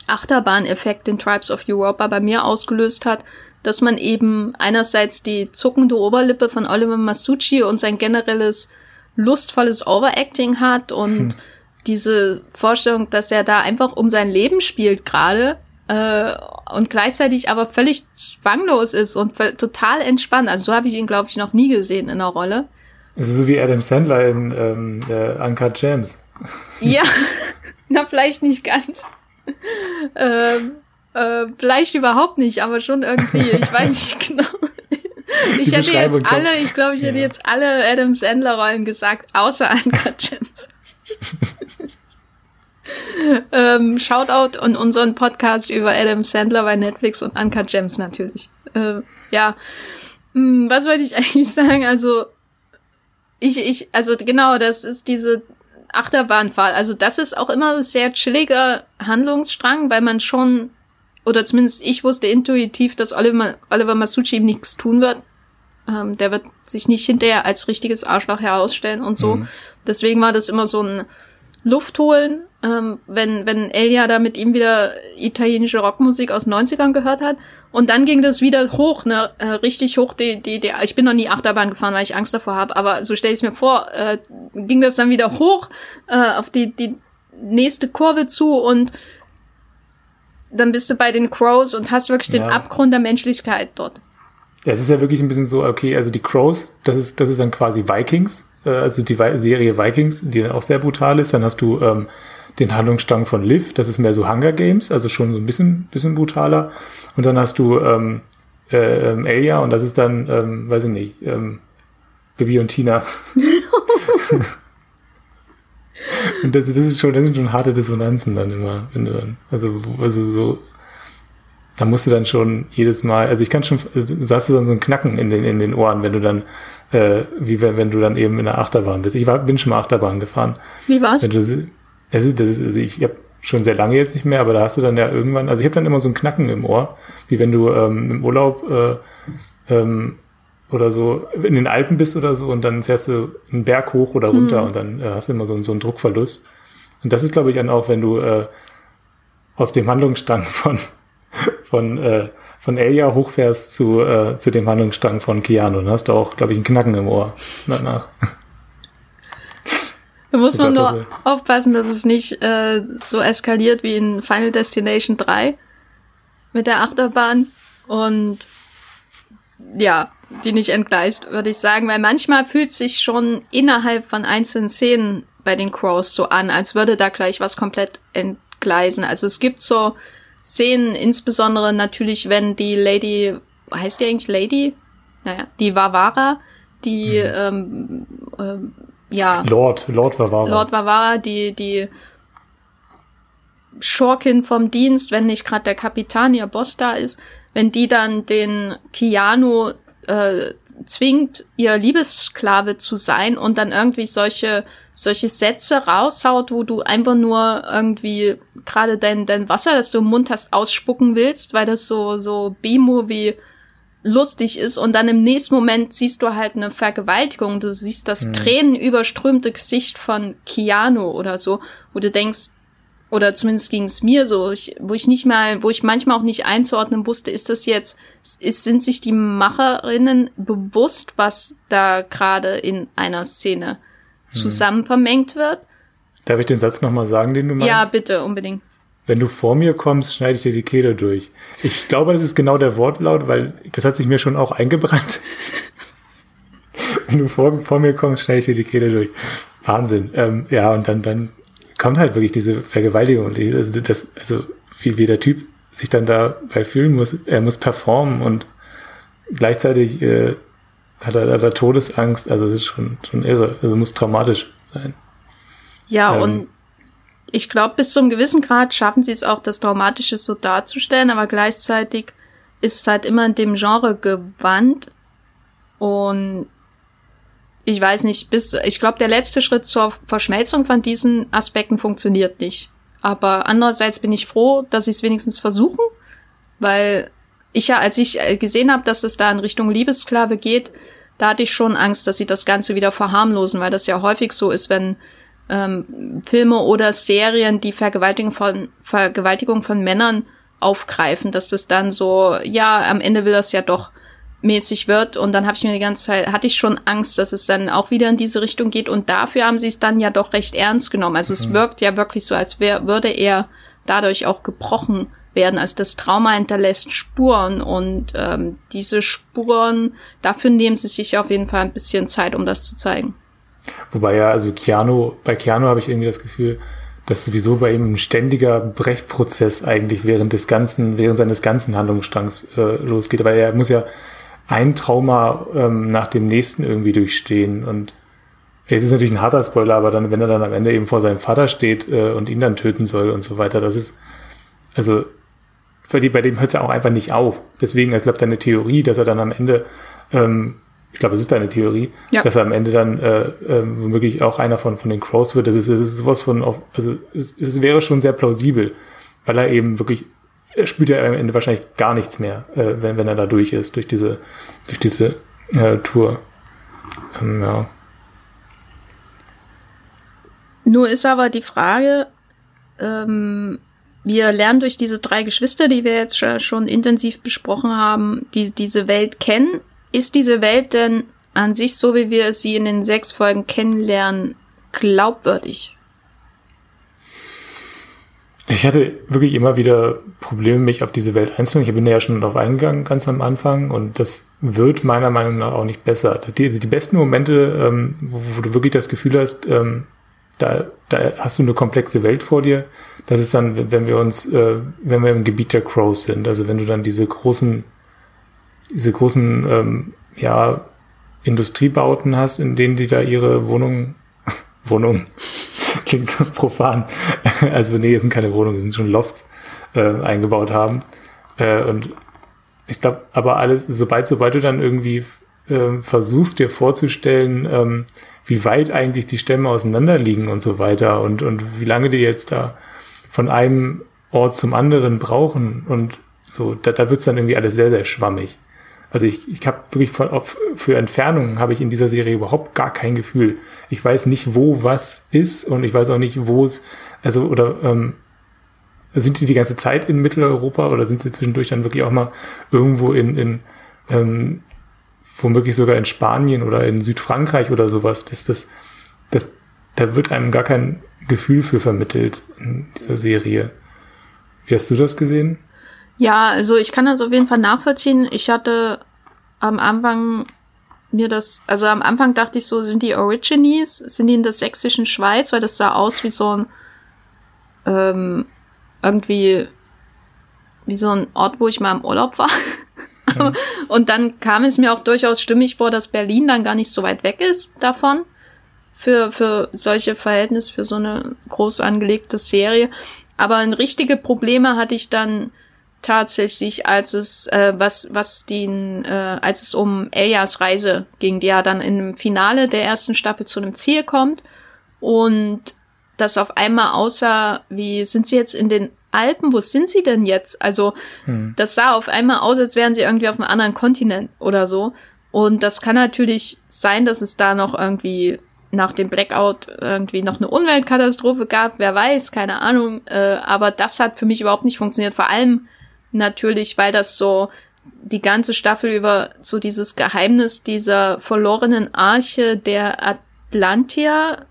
Achterbahn-Effekt, den Tribes of Europa bei mir ausgelöst hat, dass man eben einerseits die zuckende Oberlippe von Oliver Masucci und sein generelles lustvolles Overacting hat und hm. diese Vorstellung, dass er da einfach um sein Leben spielt gerade äh, und gleichzeitig aber völlig zwanglos ist und total entspannt. Also so habe ich ihn, glaube ich, noch nie gesehen in einer Rolle. Ist so wie Adam Sandler in ähm, äh, Uncut Gems. Ja, na vielleicht nicht ganz. ähm, äh, vielleicht überhaupt nicht, aber schon irgendwie. Ich weiß nicht genau. Ich hätte jetzt alle, ich glaube, ich ja. hätte jetzt alle Adam Sandler Rollen gesagt, außer Uncut Gems ähm, Shoutout an unseren Podcast über Adam Sandler bei Netflix und Uncut Gems natürlich. Äh, ja, hm, was wollte ich eigentlich sagen? Also ich, ich, also genau, das ist diese Achterbahnfahrt. Also das ist auch immer sehr chilliger Handlungsstrang, weil man schon, oder zumindest ich wusste intuitiv, dass Oliver, Oliver Masucci ihm nichts tun wird. Ähm, der wird sich nicht hinterher als richtiges Arschloch herausstellen und so. Mhm. Deswegen war das immer so ein Luft holen, ähm, wenn, wenn Elia da mit ihm wieder italienische Rockmusik aus 90ern gehört hat. Und dann ging das wieder hoch, ne, äh, richtig hoch. Die, die, die, ich bin noch nie Achterbahn gefahren, weil ich Angst davor habe, aber so stelle ich es mir vor, äh, ging das dann wieder hoch äh, auf die, die nächste Kurve zu und dann bist du bei den Crows und hast wirklich ja. den Abgrund der Menschlichkeit dort. Ja, es ist ja wirklich ein bisschen so, okay, also die Crows, das ist, das ist dann quasi Vikings, äh, also die Serie Vikings, die dann auch sehr brutal ist. Dann hast du ähm, den Handlungsstrang von Liv, das ist mehr so Hunger Games, also schon so ein bisschen, bisschen brutaler. Und dann hast du ähm, äh, ähm, Elia und das ist dann, ähm, weiß ich nicht, ähm, Bibi und Tina. und das, das ist schon, das sind schon harte Dissonanzen dann immer, wenn du dann, also, also so da musst du dann schon jedes Mal, also ich kann schon, also du hast dann so ein Knacken in den, in den Ohren, wenn du dann, äh, wie wenn, wenn du dann eben in der Achterbahn bist. Ich war, bin schon mal Achterbahn gefahren. Wie war's? Wenn du, also das ist, also ich habe schon sehr lange jetzt nicht mehr, aber da hast du dann ja irgendwann, also ich habe dann immer so ein Knacken im Ohr, wie wenn du ähm, im Urlaub äh, ähm, oder so in den Alpen bist oder so und dann fährst du einen Berg hoch oder runter mhm. und dann äh, hast du immer so, so einen Druckverlust. Und das ist, glaube ich, dann auch, wenn du äh, aus dem Handlungsstrang von von äh, von Elia hochfährst zu äh, zu dem Handlungsstrang von Keanu, dann hast du auch, glaube ich, einen Knacken im Ohr danach. Da muss man nur aufpassen, dass es nicht äh, so eskaliert wie in Final Destination 3 mit der Achterbahn und ja, die nicht entgleist, würde ich sagen, weil manchmal fühlt sich schon innerhalb von einzelnen Szenen bei den Crows so an, als würde da gleich was komplett entgleisen. Also es gibt so Szenen, insbesondere natürlich, wenn die Lady, heißt die eigentlich Lady? Naja, die Vavara, die mhm. ähm, ähm, ja. Lord, Lord Vavara. Lord Vavara, die, die Schurkin vom Dienst, wenn nicht gerade der Kapitän, ihr Boss da ist, wenn die dann den Keanu äh, zwingt, ihr Liebessklave zu sein und dann irgendwie solche, solche Sätze raushaut, wo du einfach nur irgendwie gerade dein, dein Wasser, das du im Mund hast, ausspucken willst, weil das so, so B-Movie lustig ist und dann im nächsten Moment siehst du halt eine Vergewaltigung, du siehst das mhm. tränenüberströmte Gesicht von Keanu oder so, wo du denkst, oder zumindest ging es mir so, ich, wo ich nicht mal, wo ich manchmal auch nicht einzuordnen wusste, ist das jetzt, ist, sind sich die Macherinnen bewusst, was da gerade in einer Szene mhm. zusammen vermengt wird? Darf ich den Satz nochmal sagen, den du meinst? Ja, bitte, unbedingt. Wenn du vor mir kommst, schneide ich dir die Kehle durch. Ich glaube, das ist genau der Wortlaut, weil das hat sich mir schon auch eingebrannt. Wenn du vor, vor mir kommst, schneide ich dir die Kehle durch. Wahnsinn. Ähm, ja, und dann, dann kommt halt wirklich diese Vergewaltigung. Also, das, also wie, wie der Typ sich dann dabei fühlen muss. Er muss performen und gleichzeitig äh, hat, er, hat er Todesangst. Also das ist schon, schon irre. Also muss traumatisch sein. Ja, ähm, und ich glaube, bis zu einem gewissen Grad schaffen sie es auch, das Traumatische so darzustellen, aber gleichzeitig ist es halt immer in dem Genre gewandt. Und ich weiß nicht, bis, ich glaube, der letzte Schritt zur Verschmelzung von diesen Aspekten funktioniert nicht. Aber andererseits bin ich froh, dass sie es wenigstens versuchen, weil ich ja, als ich äh, gesehen habe, dass es da in Richtung Liebesklave geht, da hatte ich schon Angst, dass sie das Ganze wieder verharmlosen, weil das ja häufig so ist, wenn ähm, Filme oder Serien die Vergewaltigung von, Vergewaltigung von Männern aufgreifen, dass das dann so, ja, am Ende will das ja doch mäßig wird und dann habe ich mir die ganze Zeit, hatte ich schon Angst, dass es dann auch wieder in diese Richtung geht und dafür haben sie es dann ja doch recht ernst genommen. Also mhm. es wirkt ja wirklich so, als wär, würde er dadurch auch gebrochen werden. Also das Trauma hinterlässt Spuren und ähm, diese Spuren, dafür nehmen sie sich auf jeden Fall ein bisschen Zeit, um das zu zeigen. Wobei ja, also Keanu, bei Keanu habe ich irgendwie das Gefühl, dass sowieso bei ihm ein ständiger Brechprozess eigentlich während des ganzen, während seines ganzen Handlungsstrangs äh, losgeht. Weil er muss ja ein Trauma ähm, nach dem nächsten irgendwie durchstehen. Und es ist natürlich ein harter Spoiler, aber dann, wenn er dann am Ende eben vor seinem Vater steht äh, und ihn dann töten soll und so weiter, das ist, also bei dem, bei dem hört es ja auch einfach nicht auf. Deswegen, ich glaube, deine Theorie, dass er dann am Ende ähm, ich glaube, es ist deine Theorie, ja. dass er am Ende dann äh, äh, womöglich auch einer von, von den Crows wird. Das ist, das ist sowas von, also es, es wäre schon sehr plausibel, weil er eben wirklich, er spürt ja am Ende wahrscheinlich gar nichts mehr, äh, wenn, wenn er da durch ist, durch diese, durch diese äh, Tour. Ähm, ja. Nur ist aber die Frage, ähm, wir lernen durch diese drei Geschwister, die wir jetzt schon intensiv besprochen haben, die diese Welt kennen ist diese Welt denn an sich, so wie wir sie in den sechs Folgen kennenlernen, glaubwürdig? Ich hatte wirklich immer wieder Probleme, mich auf diese Welt einzulassen. Ich bin ja schon darauf eingegangen, ganz am Anfang, und das wird meiner Meinung nach auch nicht besser. Die, die besten Momente, ähm, wo, wo, du wirklich das Gefühl hast, ähm, da, da hast du eine komplexe Welt vor dir. Das ist dann, wenn wir uns, äh, wenn wir im Gebiet der Crows sind. Also wenn du dann diese großen diese großen ähm, ja, Industriebauten hast, in denen die da ihre Wohnungen, Wohnungen, klingt so profan, also nee, es sind keine Wohnungen, es sind schon Lofts äh, eingebaut haben. Äh, und ich glaube, aber alles, sobald, sobald du dann irgendwie äh, versuchst dir vorzustellen, ähm, wie weit eigentlich die Stämme auseinander liegen und so weiter und, und wie lange die jetzt da von einem Ort zum anderen brauchen und so, da, da wird's dann irgendwie alles sehr, sehr schwammig. Also ich, ich habe wirklich von, auf, für Entfernungen habe ich in dieser Serie überhaupt gar kein Gefühl. Ich weiß nicht, wo was ist und ich weiß auch nicht, wo es, also oder ähm, sind die die ganze Zeit in Mitteleuropa oder sind sie zwischendurch dann wirklich auch mal irgendwo in, in ähm, womöglich sogar in Spanien oder in Südfrankreich oder sowas? Das, das, das, da wird einem gar kein Gefühl für vermittelt in dieser Serie. Wie hast du das gesehen? Ja, also ich kann das auf jeden Fall nachvollziehen. Ich hatte am Anfang mir das, also am Anfang dachte ich so, sind die Origines, sind die in der sächsischen Schweiz, weil das sah aus wie so ein ähm, irgendwie wie so ein Ort, wo ich mal im Urlaub war. Ja. Und dann kam es mir auch durchaus stimmig vor, dass Berlin dann gar nicht so weit weg ist davon. Für, für solche Verhältnisse, für so eine groß angelegte Serie. Aber ein richtige Probleme hatte ich dann tatsächlich, als es, äh, was, was den, äh, als es um Elias Reise ging, die ja dann im Finale der ersten Staffel zu einem Ziel kommt und das auf einmal aussah, wie sind sie jetzt in den Alpen, wo sind sie denn jetzt? Also, hm. das sah auf einmal aus, als wären sie irgendwie auf einem anderen Kontinent oder so. Und das kann natürlich sein, dass es da noch irgendwie nach dem Blackout irgendwie noch eine Umweltkatastrophe gab, wer weiß, keine Ahnung. Äh, aber das hat für mich überhaupt nicht funktioniert. Vor allem natürlich, weil das so die ganze Staffel über so dieses Geheimnis dieser verlorenen Arche der Atlantia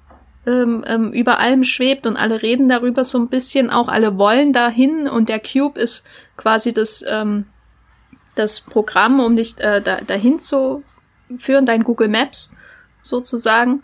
ähm, ähm, über allem schwebt und alle reden darüber so ein bisschen, auch alle wollen dahin und der Cube ist quasi das, ähm, das Programm, um dich äh, da, dahin zu führen, dein Google Maps sozusagen.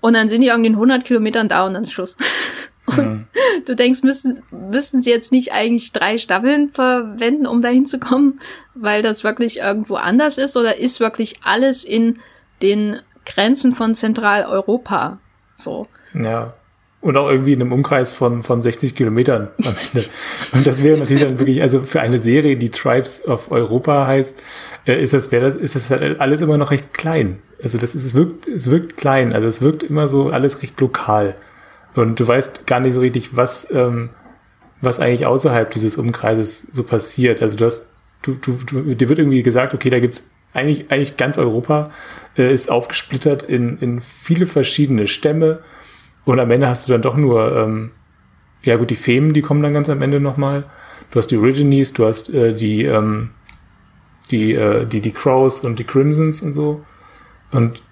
Und dann sind die irgendwie in 100 Kilometern da und dann ist Schluss. Und mhm. du denkst, müssen, müssen sie jetzt nicht eigentlich drei Staffeln verwenden, um dahin zu kommen, weil das wirklich irgendwo anders ist? Oder ist wirklich alles in den Grenzen von Zentraleuropa so. Ja. Und auch irgendwie in einem Umkreis von, von 60 Kilometern am Ende. Und das wäre natürlich dann wirklich, also für eine Serie, die Tribes of Europa heißt, äh, ist das, wäre das, ist das halt alles immer noch recht klein. Also das ist, es wirkt, es wirkt klein. Also es wirkt immer so alles recht lokal. Und du weißt gar nicht so richtig, was, ähm, was eigentlich außerhalb dieses Umkreises so passiert. Also du hast, du, du, du dir wird irgendwie gesagt, okay, da gibt's eigentlich, eigentlich ganz Europa äh, ist aufgesplittert in, in viele verschiedene Stämme und am Ende hast du dann doch nur, ähm, ja gut, die Femen, die kommen dann ganz am Ende nochmal. Du hast die Origines, du hast äh, die, ähm, die, äh, die, die Crows und die Crimsons und so. Und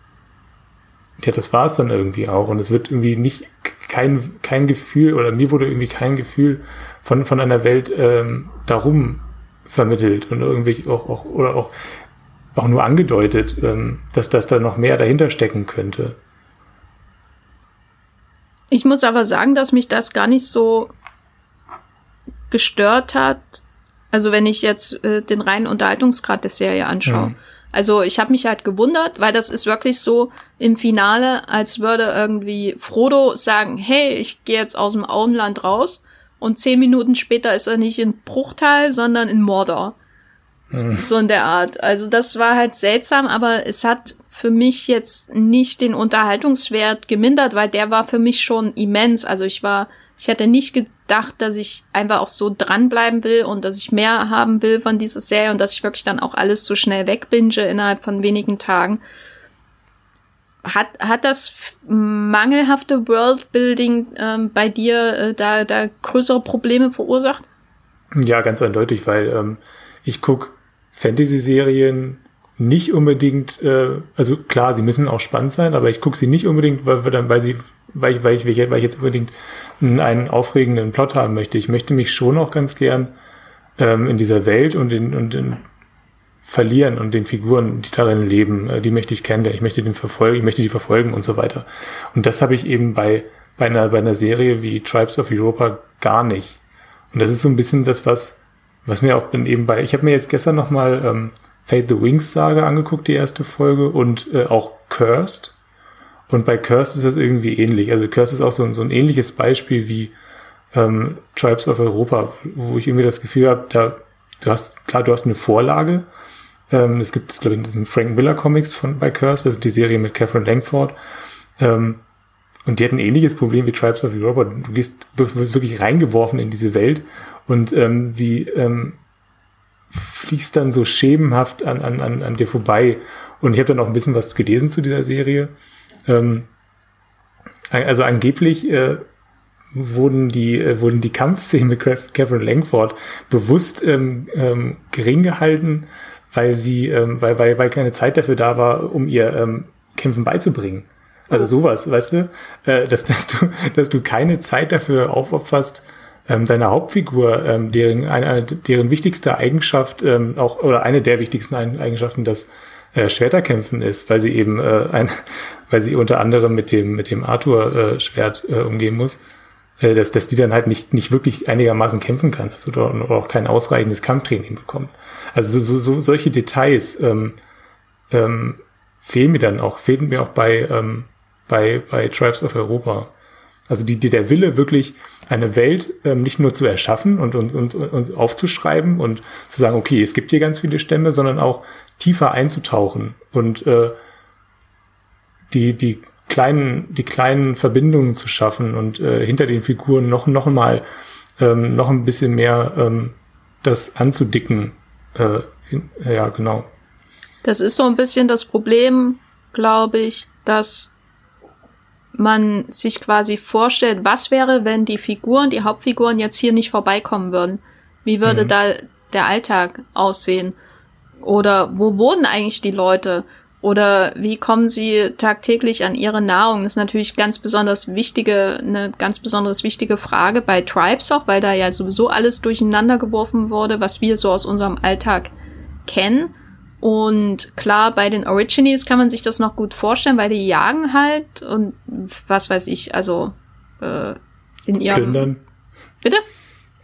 ja, das war es dann irgendwie auch. Und es wird irgendwie nicht kein, kein Gefühl, oder mir wurde irgendwie kein Gefühl von, von einer Welt ähm, darum vermittelt und irgendwie auch, auch oder auch auch nur angedeutet, ähm, dass, dass da noch mehr dahinter stecken könnte. Ich muss aber sagen, dass mich das gar nicht so gestört hat. Also wenn ich jetzt äh, den reinen Unterhaltungsgrad der Serie anschaue. Mhm. Also ich habe mich halt gewundert, weil das ist wirklich so im Finale, als würde irgendwie Frodo sagen, hey, ich gehe jetzt aus dem Auenland raus. Und zehn Minuten später ist er nicht in Bruchtal, sondern in Mordor. Hm. So in der Art. Also das war halt seltsam, aber es hat für mich jetzt nicht den Unterhaltungswert gemindert, weil der war für mich schon immens. Also ich war, ich hätte nicht gedacht, dass ich einfach auch so dranbleiben will und dass ich mehr haben will von dieser Serie und dass ich wirklich dann auch alles so schnell wegbinge innerhalb von wenigen Tagen. Hat, hat das mangelhafte Worldbuilding ähm, bei dir äh, da, da größere Probleme verursacht? Ja, ganz eindeutig, weil ähm, ich guck Fantasy-Serien nicht unbedingt, äh, also klar, sie müssen auch spannend sein, aber ich gucke sie nicht unbedingt, weil, weil, sie, weil, ich, weil, ich, weil ich jetzt unbedingt einen aufregenden Plot haben möchte. Ich möchte mich schon auch ganz gern ähm, in dieser Welt und in, und in verlieren und den Figuren, die darin leben, äh, die möchte ich kennen, ich möchte den verfolgen, ich möchte die verfolgen und so weiter. Und das habe ich eben bei, bei einer, bei einer Serie wie Tribes of Europa gar nicht. Und das ist so ein bisschen das, was, was mir auch dann eben bei, ich habe mir jetzt gestern nochmal ähm, Fate the Wings Saga angeguckt, die erste Folge, und äh, auch Cursed. Und bei Cursed ist das irgendwie ähnlich. Also Cursed ist auch so, so ein ähnliches Beispiel wie ähm, Tribes of Europa, wo ich irgendwie das Gefühl habe, da, du hast, klar, du hast eine Vorlage. Ähm, es gibt, glaube ich, diesen Frank Miller Comics von bei Cursed, das ist die Serie mit Catherine Langford. Ähm, und die hat ein ähnliches Problem wie Tribes of Europa. Du gehst, wirst wirklich reingeworfen in diese Welt und ähm, sie ähm, fließt dann so schemenhaft an, an, an, an dir vorbei. Und ich habe dann auch ein bisschen was gelesen zu dieser Serie. Ähm, also angeblich äh, wurden die äh, wurden die Kampfszenen mit Catherine Langford bewusst ähm, ähm, gering gehalten, weil sie ähm, weil, weil weil keine Zeit dafür da war, um ihr ähm, Kämpfen beizubringen. Also oh. sowas, weißt du, äh, dass dass du dass du keine Zeit dafür aufopferst, ähm, deine Hauptfigur, ähm, deren eine, deren wichtigste Eigenschaft ähm, auch oder eine der wichtigsten Eigenschaften das äh, Schwerterkämpfen ist, weil sie eben äh, ein, weil sie unter anderem mit dem mit dem Arthur äh, Schwert äh, umgehen muss, äh, dass dass die dann halt nicht nicht wirklich einigermaßen kämpfen kann, also oder auch kein ausreichendes Kampftraining bekommt. Also so, so solche Details ähm, ähm, fehlen mir dann auch fehlen mir auch bei ähm, bei bei Tribes of Europa. Also die, die, der Wille wirklich eine Welt ähm, nicht nur zu erschaffen und uns und, und, aufzuschreiben und zu sagen, okay, es gibt hier ganz viele Stämme, sondern auch tiefer einzutauchen und äh, die, die kleinen, die kleinen Verbindungen zu schaffen und äh, hinter den Figuren noch, noch mal ähm, noch ein bisschen mehr ähm, das anzudicken. Äh, hin, ja, genau. Das ist so ein bisschen das Problem, glaube ich, dass man sich quasi vorstellt, was wäre, wenn die Figuren, die Hauptfiguren jetzt hier nicht vorbeikommen würden? Wie würde mhm. da der Alltag aussehen? Oder wo wohnen eigentlich die Leute? Oder wie kommen sie tagtäglich an ihre Nahrung? Das ist natürlich ganz besonders wichtige, eine ganz besonders wichtige Frage bei Tribes auch, weil da ja sowieso alles durcheinander geworfen wurde, was wir so aus unserem Alltag kennen. Und klar, bei den Origines kann man sich das noch gut vorstellen, weil die jagen halt und was weiß ich, also äh, in ihrem. Plündern. Bitte?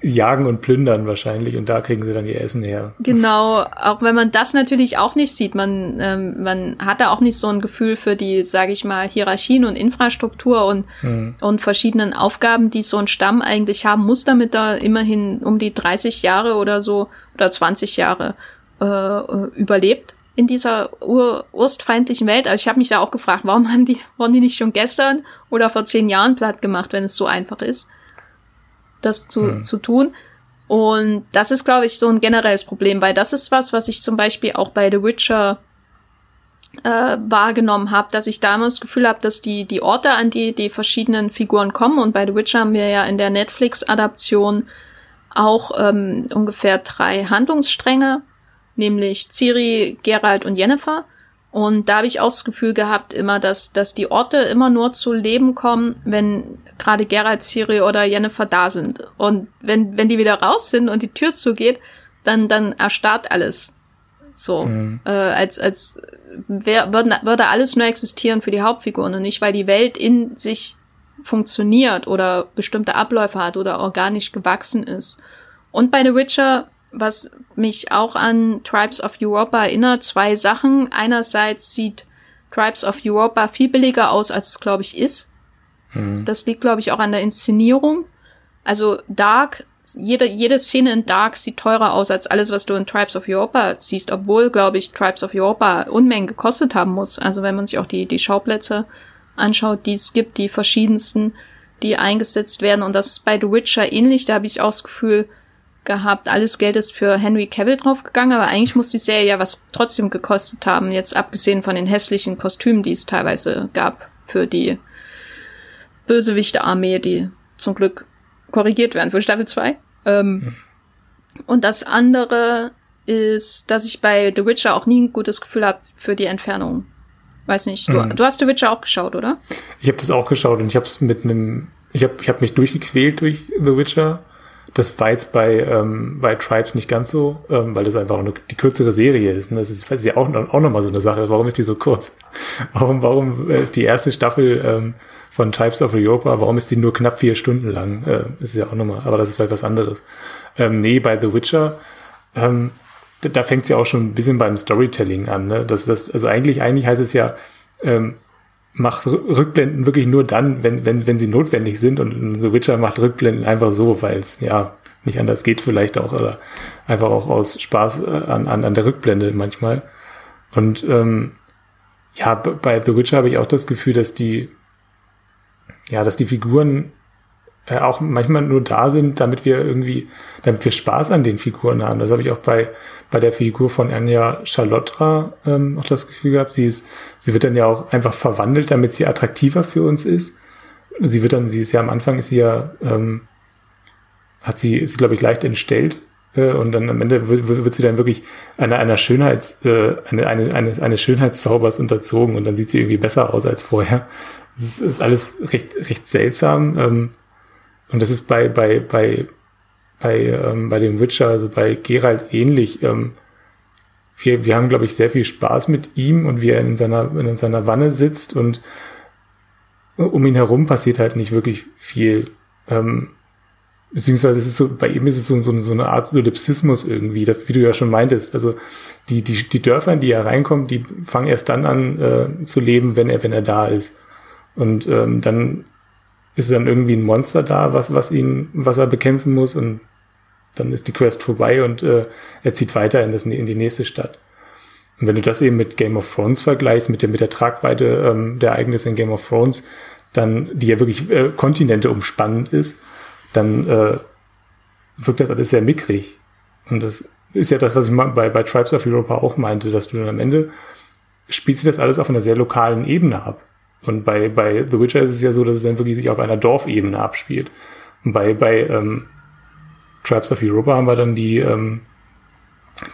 Jagen und plündern wahrscheinlich und da kriegen sie dann ihr Essen her. Genau, auch wenn man das natürlich auch nicht sieht, man, ähm, man hat da auch nicht so ein Gefühl für die, sage ich mal, Hierarchien und Infrastruktur und, mhm. und verschiedenen Aufgaben, die so ein Stamm eigentlich haben muss, damit da immerhin um die 30 Jahre oder so oder 20 Jahre äh, überlebt in dieser ur urstfeindlichen Welt. Also ich habe mich da auch gefragt, warum haben die, wurden die nicht schon gestern oder vor zehn Jahren platt gemacht, wenn es so einfach ist, das zu, hm. zu tun. Und das ist, glaube ich, so ein generelles Problem, weil das ist was, was ich zum Beispiel auch bei The Witcher äh, wahrgenommen habe, dass ich damals das Gefühl habe, dass die, die Orte, an die die verschiedenen Figuren kommen, und bei The Witcher haben wir ja in der Netflix-Adaption auch ähm, ungefähr drei Handlungsstränge nämlich Ciri, Gerald und Jennifer. Und da habe ich auch das Gefühl gehabt immer, dass, dass die Orte immer nur zu Leben kommen, wenn gerade Gerald, Ciri oder Jennifer da sind. Und wenn, wenn die wieder raus sind und die Tür zugeht, dann, dann erstarrt alles. So, mhm. äh, als, als wär, würde, würde alles nur existieren für die Hauptfiguren und nicht, weil die Welt in sich funktioniert oder bestimmte Abläufe hat oder organisch gewachsen ist. Und bei The Witcher was mich auch an Tribes of Europa erinnert. Zwei Sachen. Einerseits sieht Tribes of Europa viel billiger aus, als es, glaube ich, ist. Mhm. Das liegt, glaube ich, auch an der Inszenierung. Also Dark, jede, jede Szene in Dark sieht teurer aus als alles, was du in Tribes of Europa siehst, obwohl, glaube ich, Tribes of Europa Unmengen gekostet haben muss. Also wenn man sich auch die, die Schauplätze anschaut, die es gibt, die verschiedensten, die eingesetzt werden. Und das ist bei The Witcher ähnlich. Da habe ich auch das Gefühl, gehabt. Alles Geld ist für Henry Cavill draufgegangen, aber eigentlich muss die Serie ja was trotzdem gekostet haben, jetzt abgesehen von den hässlichen Kostümen, die es teilweise gab für die Bösewichte-Armee, die zum Glück korrigiert werden für Staffel 2. Ähm, Und das andere ist, dass ich bei The Witcher auch nie ein gutes Gefühl habe für die Entfernung. Weiß nicht, du, mhm. du hast The Witcher auch geschaut, oder? Ich habe das auch geschaut und ich habe es mit einem, ich habe ich hab mich durchgequält durch The Witcher das war jetzt bei, ähm, bei Tribes nicht ganz so, ähm, weil das einfach eine, die kürzere Serie ist. Und das ist, das ist ja auch, auch nochmal so eine Sache. Warum ist die so kurz? Warum, warum ist die erste Staffel ähm, von Tribes of Europa, warum ist die nur knapp vier Stunden lang? Äh, das ist ja auch nochmal, aber das ist vielleicht was anderes. Ähm, nee, bei The Witcher, ähm, da, da fängt es ja auch schon ein bisschen beim Storytelling an. Ne? Das, das, also eigentlich, eigentlich heißt es ja, ähm, macht Rückblenden wirklich nur dann, wenn, wenn, wenn sie notwendig sind und The Witcher macht Rückblenden einfach so, weil es ja nicht anders geht vielleicht auch oder einfach auch aus Spaß äh, an, an, an der Rückblende manchmal. Und ähm, ja, bei The Witcher habe ich auch das Gefühl, dass die ja, dass die Figuren äh, auch manchmal nur da sind, damit wir irgendwie, damit wir Spaß an den Figuren haben. Das habe ich auch bei, bei der Figur von Anja Charlotta ähm, auch das Gefühl gehabt. Sie ist, sie wird dann ja auch einfach verwandelt, damit sie attraktiver für uns ist. Sie wird dann, sie ist ja am Anfang ist sie ja, ähm, hat sie, ist sie, glaube ich, leicht entstellt. Äh, und dann am Ende wird, wird sie dann wirklich einer, einer Schönheits, äh, eine, eine, eine, eines Schönheitszaubers unterzogen und dann sieht sie irgendwie besser aus als vorher. Das ist, ist alles recht, recht seltsam. Ähm, und das ist bei, bei, bei, bei, ähm, bei dem Witcher, also bei Geralt ähnlich. Ähm, wir, wir haben, glaube ich, sehr viel Spaß mit ihm und wie er in seiner, in seiner Wanne sitzt und um ihn herum passiert halt nicht wirklich viel. Ähm, beziehungsweise es ist so, bei ihm ist es so, so, so eine Art Solipsismus irgendwie, das, wie du ja schon meintest. Also die, die, die Dörfer, in die er reinkommt, die fangen erst dann an äh, zu leben, wenn er, wenn er da ist. Und ähm, dann ist dann irgendwie ein Monster da, was, was ihn, was er bekämpfen muss und dann ist die Quest vorbei und äh, er zieht weiter in, das, in die nächste Stadt. Und wenn du das eben mit Game of Thrones vergleichst, mit der, mit der Tragweite ähm, der Ereignisse in Game of Thrones, dann, die ja wirklich äh, Kontinente umspannend ist, dann äh, wirkt das alles sehr mickrig. Und das ist ja das, was ich bei, bei Tribes of Europa auch meinte, dass du dann am Ende spielst du das alles auf einer sehr lokalen Ebene ab. Und bei, bei The Witcher ist es ja so, dass es dann wirklich sich auf einer Dorfebene abspielt. Und bei, bei ähm, Tribes of Europa haben wir dann die, ähm,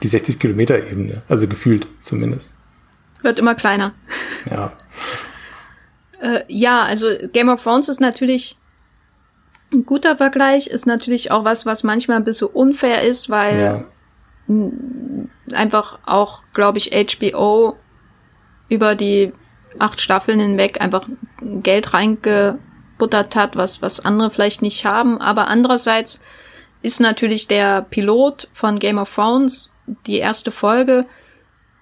die 60 Kilometer Ebene, also gefühlt zumindest. Wird immer kleiner. Ja. äh, ja, also Game of Thrones ist natürlich ein guter Vergleich, ist natürlich auch was, was manchmal ein bisschen unfair ist, weil ja. einfach auch, glaube ich, HBO über die acht Staffeln hinweg einfach Geld reingebuttert hat, was, was andere vielleicht nicht haben. Aber andererseits ist natürlich der Pilot von Game of Thrones, die erste Folge,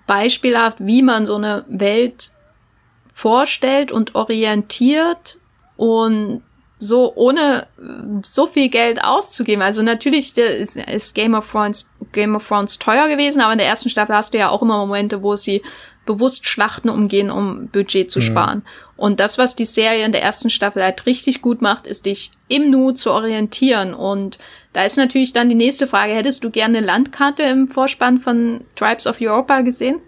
beispielhaft, wie man so eine Welt vorstellt und orientiert und so ohne so viel Geld auszugeben. Also natürlich ist, ist Game of Thrones Game of Thrones teuer gewesen, aber in der ersten Staffel hast du ja auch immer Momente, wo sie bewusst Schlachten umgehen, um Budget zu mhm. sparen. Und das, was die Serie in der ersten Staffel halt richtig gut macht, ist dich im Nu zu orientieren. Und da ist natürlich dann die nächste Frage, hättest du gerne eine Landkarte im Vorspann von Tribes of Europa gesehen?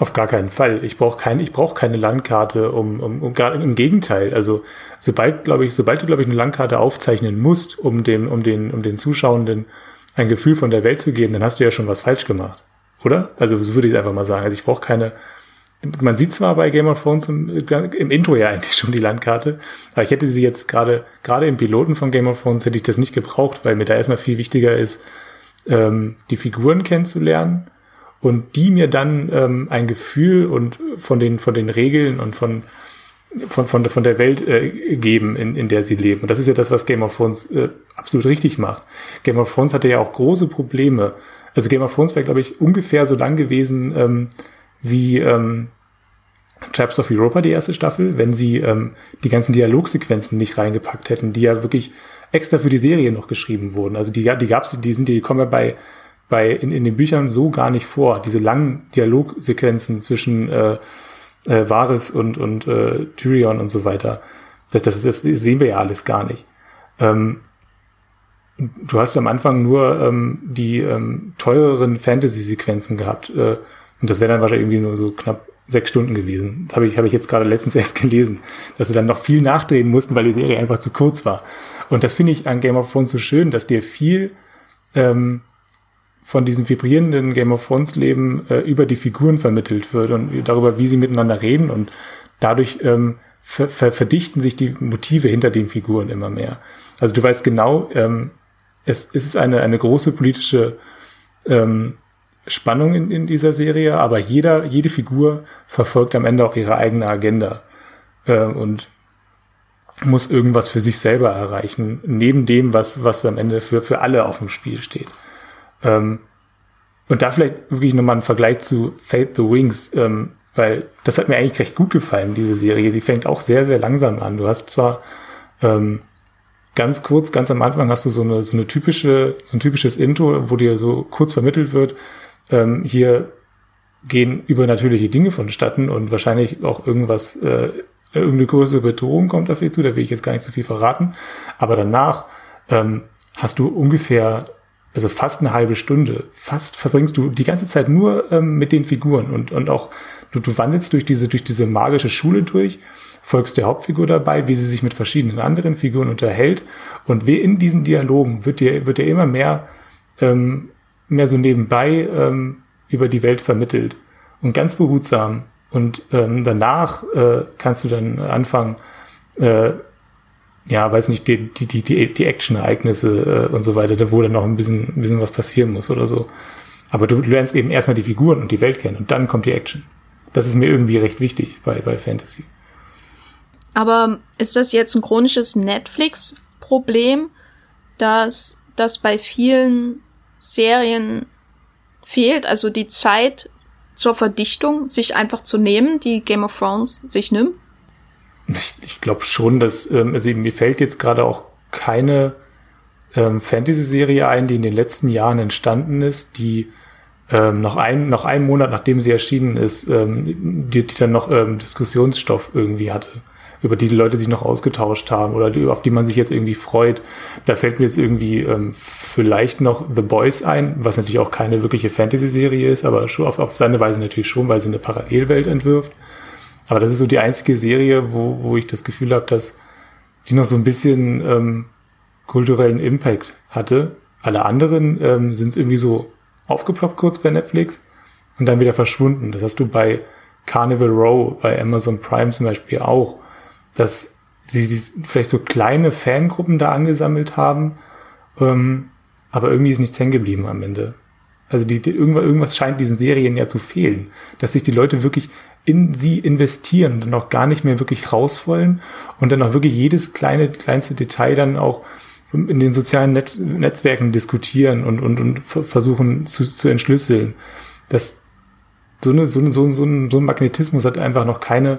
Auf gar keinen Fall. Ich brauche kein, ich brauche keine Landkarte, um, um, um gar im Gegenteil. Also sobald, glaube ich, sobald du, glaube ich, eine Landkarte aufzeichnen musst, um den, um den, um den Zuschauenden ein Gefühl von der Welt zu geben, dann hast du ja schon was falsch gemacht, oder? Also so würde ich es einfach mal sagen. Also ich brauche keine, man sieht zwar bei Game of Thrones im, im, Intro ja eigentlich schon die Landkarte, aber ich hätte sie jetzt gerade, gerade im Piloten von Game of Thrones hätte ich das nicht gebraucht, weil mir da erstmal viel wichtiger ist, ähm, die Figuren kennenzulernen und die mir dann ähm, ein Gefühl und von den, von den Regeln und von, von, von, von der Welt äh, geben, in, in der sie leben. Und das ist ja das, was Game of Thrones äh, absolut richtig macht. Game of Thrones hatte ja auch große Probleme. Also Game of Thrones wäre, glaube ich, ungefähr so lang gewesen, ähm, wie ähm, Traps of Europa, die erste Staffel, wenn sie ähm, die ganzen Dialogsequenzen nicht reingepackt hätten, die ja wirklich extra für die Serie noch geschrieben wurden. Also die, die gab's, die sind, die kommen ja bei, bei in, in den Büchern so gar nicht vor. Diese langen Dialogsequenzen zwischen äh, äh, Varys und, und äh, Tyrion und so weiter. Das, das, das sehen wir ja alles gar nicht. Ähm, du hast am Anfang nur ähm, die ähm, teureren Fantasy-Sequenzen gehabt. Äh, und das wäre dann wahrscheinlich irgendwie nur so knapp sechs Stunden gewesen. Das habe ich, hab ich jetzt gerade letztens erst gelesen, dass sie dann noch viel nachdrehen mussten, weil die Serie einfach zu kurz war. Und das finde ich an Game of Thrones so schön, dass dir viel ähm, von diesem vibrierenden Game of Thrones Leben äh, über die Figuren vermittelt wird und darüber, wie sie miteinander reden und dadurch ähm, ver ver verdichten sich die Motive hinter den Figuren immer mehr. Also du weißt genau, ähm, es, es ist eine, eine große politische ähm, Spannung in, in dieser Serie, aber jeder, jede Figur verfolgt am Ende auch ihre eigene Agenda äh, und muss irgendwas für sich selber erreichen, neben dem, was, was am Ende für, für alle auf dem Spiel steht. Ähm, und da vielleicht wirklich nochmal ein Vergleich zu Fate the Wings, ähm, weil das hat mir eigentlich recht gut gefallen, diese Serie. Die fängt auch sehr, sehr langsam an. Du hast zwar ähm, ganz kurz, ganz am Anfang hast du so eine, so eine typische, so ein typisches Intro, wo dir so kurz vermittelt wird, ähm, hier gehen übernatürliche Dinge vonstatten und wahrscheinlich auch irgendwas äh, irgendeine größere Bedrohung kommt dich zu, da will ich jetzt gar nicht so viel verraten. Aber danach ähm, hast du ungefähr, also fast eine halbe Stunde, fast verbringst du die ganze Zeit nur ähm, mit den Figuren und, und auch du, du wandelst durch diese, durch diese magische Schule durch, folgst der Hauptfigur dabei, wie sie sich mit verschiedenen anderen Figuren unterhält und wie in diesen Dialogen wird dir, wird dir immer mehr, ähm, mehr so nebenbei ähm, über die Welt vermittelt und ganz behutsam. Und ähm, danach äh, kannst du dann anfangen, äh, ja, weiß nicht, die, die, die, die, Action-Ereignisse äh, und so weiter, da wo dann noch ein bisschen, ein bisschen was passieren muss oder so. Aber du, du lernst eben erstmal die Figuren und die Welt kennen und dann kommt die Action. Das ist mir irgendwie recht wichtig bei, bei Fantasy. Aber ist das jetzt ein chronisches Netflix-Problem, dass das bei vielen Serien fehlt? Also die Zeit zur Verdichtung sich einfach zu nehmen, die Game of Thrones sich nimmt? Ich, ich glaube schon, dass, ähm, also mir fällt jetzt gerade auch keine ähm, Fantasy-Serie ein, die in den letzten Jahren entstanden ist, die ähm, noch, ein, noch einen Monat nachdem sie erschienen ist, ähm, die, die dann noch ähm, Diskussionsstoff irgendwie hatte, über die die Leute sich noch ausgetauscht haben oder auf die man sich jetzt irgendwie freut. Da fällt mir jetzt irgendwie ähm, vielleicht noch The Boys ein, was natürlich auch keine wirkliche Fantasy-Serie ist, aber schon auf, auf seine Weise natürlich schon, weil sie eine Parallelwelt entwirft. Aber das ist so die einzige Serie, wo, wo ich das Gefühl habe, dass die noch so ein bisschen ähm, kulturellen Impact hatte. Alle anderen ähm, sind irgendwie so aufgeploppt kurz bei Netflix und dann wieder verschwunden. Das hast du bei Carnival Row, bei Amazon Prime zum Beispiel auch, dass sie, sie vielleicht so kleine Fangruppen da angesammelt haben, ähm, aber irgendwie ist nichts hängen geblieben am Ende. Also die, die, irgendwas, scheint diesen Serien ja zu fehlen, dass sich die Leute wirklich in sie investieren, dann auch gar nicht mehr wirklich raus wollen und dann auch wirklich jedes kleine, kleinste Detail dann auch in den sozialen Net Netzwerken diskutieren und, und, und versuchen zu, zu entschlüsseln. Das, so, eine, so, eine, so, ein, so ein Magnetismus hat einfach noch keine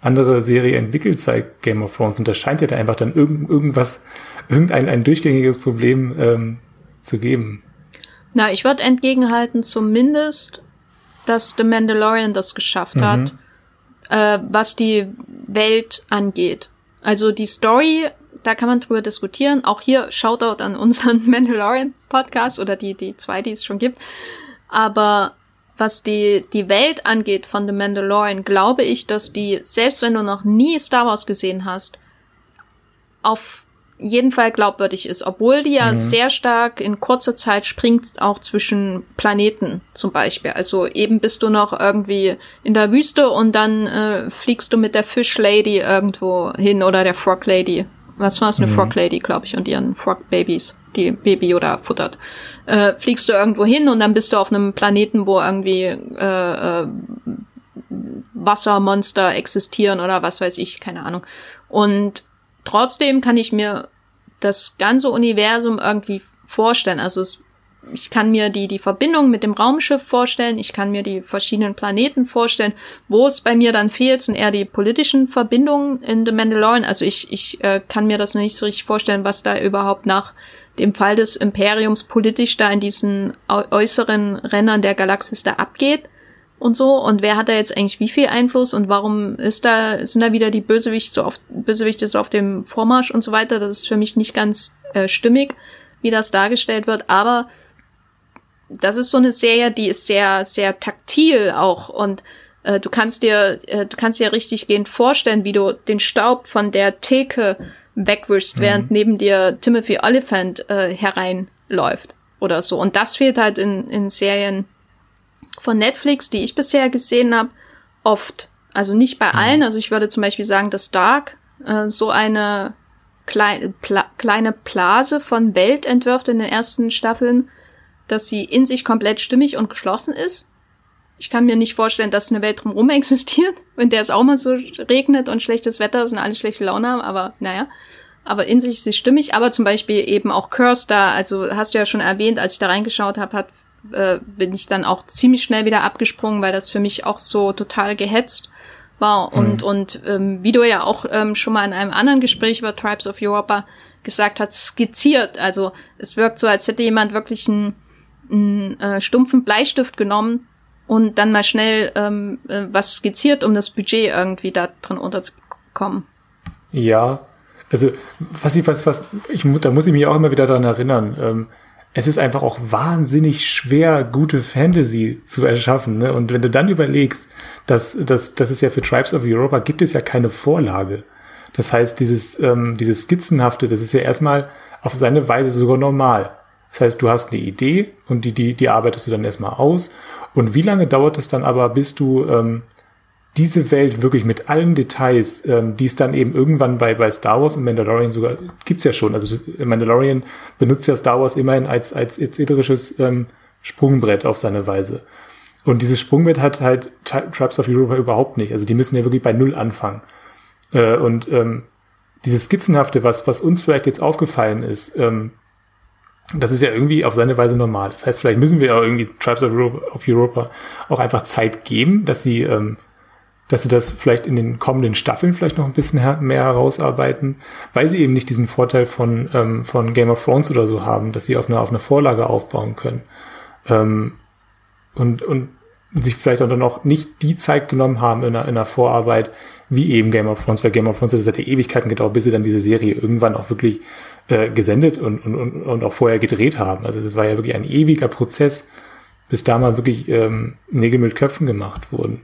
andere Serie entwickelt seit Game of Thrones. Und das scheint ja da einfach dann irgend, irgendwas, irgendein ein durchgängiges Problem ähm, zu geben. Na, ich würde entgegenhalten, zumindest dass The Mandalorian das geschafft mhm. hat, äh, was die Welt angeht. Also die Story, da kann man drüber diskutieren. Auch hier Shoutout an unseren Mandalorian Podcast oder die, die zwei, die es schon gibt. Aber was die, die Welt angeht von The Mandalorian, glaube ich, dass die, selbst wenn du noch nie Star Wars gesehen hast, auf jeden Fall glaubwürdig ist, obwohl die ja mhm. sehr stark in kurzer Zeit springt, auch zwischen Planeten zum Beispiel. Also eben bist du noch irgendwie in der Wüste und dann äh, fliegst du mit der Fish Lady irgendwo hin oder der Frog Lady. Was war es, eine mhm. Frog Lady, glaube ich, und ihren Frog Babies, die Baby oder futtert. Äh, fliegst du irgendwo hin und dann bist du auf einem Planeten, wo irgendwie äh, äh, Wassermonster existieren oder was weiß ich, keine Ahnung. Und trotzdem kann ich mir das ganze Universum irgendwie vorstellen. Also es, ich kann mir die, die Verbindung mit dem Raumschiff vorstellen, ich kann mir die verschiedenen Planeten vorstellen. Wo es bei mir dann fehlt, sind eher die politischen Verbindungen in The Mandalorian. Also ich, ich äh, kann mir das nicht so richtig vorstellen, was da überhaupt nach dem Fall des Imperiums politisch da in diesen äußeren Rändern der Galaxis da abgeht und so. Und wer hat da jetzt eigentlich wie viel Einfluss und warum ist da sind da wieder die Bösewichte so auf Bösewichte so auf dem Vormarsch und so weiter? Das ist für mich nicht ganz äh, stimmig wie das dargestellt wird. Aber das ist so eine Serie die ist sehr sehr taktil auch. Und äh, du kannst dir äh, du kannst dir richtig gehend vorstellen wie du den Staub von der Theke wegwischst mhm. während neben dir Timothy Oliphant äh, hereinläuft oder so und das fehlt halt in in Serien von Netflix, die ich bisher gesehen habe, oft. Also nicht bei mhm. allen. Also ich würde zum Beispiel sagen, dass Dark äh, so eine klei Pla kleine Blase von Welt entwirft in den ersten Staffeln, dass sie in sich komplett stimmig und geschlossen ist. Ich kann mir nicht vorstellen, dass eine Welt drumherum existiert, wenn der es auch mal so regnet und schlechtes Wetter ist und alle schlechte Laune haben, aber naja. Aber in sich ist sie stimmig, aber zum Beispiel eben auch Curse da, also hast du ja schon erwähnt, als ich da reingeschaut habe, hat äh, bin ich dann auch ziemlich schnell wieder abgesprungen, weil das für mich auch so total gehetzt war. Und, mhm. und ähm, wie du ja auch ähm, schon mal in einem anderen Gespräch über Tribes of Europa gesagt hast, skizziert. Also es wirkt so, als hätte jemand wirklich einen, einen äh, stumpfen Bleistift genommen und dann mal schnell ähm, äh, was skizziert, um das Budget irgendwie da drin unterzubringen kommen. Ja, also was ich, was, was, ich, da muss ich mich auch immer wieder daran erinnern. Ähm, es ist einfach auch wahnsinnig schwer, gute Fantasy zu erschaffen. Ne? Und wenn du dann überlegst, dass, dass, dass es ja für Tribes of Europa gibt es ja keine Vorlage. Das heißt, dieses, ähm, dieses Skizzenhafte, das ist ja erstmal auf seine Weise sogar normal. Das heißt, du hast eine Idee und die, die, die arbeitest du dann erstmal aus. Und wie lange dauert es dann aber, bis du ähm, diese Welt wirklich mit allen Details, ähm, die es dann eben irgendwann bei, bei Star Wars und Mandalorian sogar gibt's ja schon. Also Mandalorian benutzt ja Star Wars immerhin als, als erzählerisches ähm, Sprungbrett auf seine Weise. Und dieses Sprungbrett hat halt Tribes of Europa überhaupt nicht. Also die müssen ja wirklich bei Null anfangen. Äh, und ähm, dieses Skizzenhafte, was, was uns vielleicht jetzt aufgefallen ist, ähm, das ist ja irgendwie auf seine Weise normal. Das heißt, vielleicht müssen wir auch irgendwie Tribes of Europa, of Europa auch einfach Zeit geben, dass sie ähm, dass sie das vielleicht in den kommenden Staffeln vielleicht noch ein bisschen mehr herausarbeiten, weil sie eben nicht diesen Vorteil von, ähm, von Game of Thrones oder so haben, dass sie auf einer auf eine Vorlage aufbauen können. Ähm, und, und sich vielleicht auch dann auch nicht die Zeit genommen haben in einer, in einer Vorarbeit, wie eben Game of Thrones, weil Game of Thrones hat ja Ewigkeiten gedauert, bis sie dann diese Serie irgendwann auch wirklich äh, gesendet und, und, und auch vorher gedreht haben. Also es war ja wirklich ein ewiger Prozess, bis da mal wirklich ähm, Nägel mit Köpfen gemacht wurden.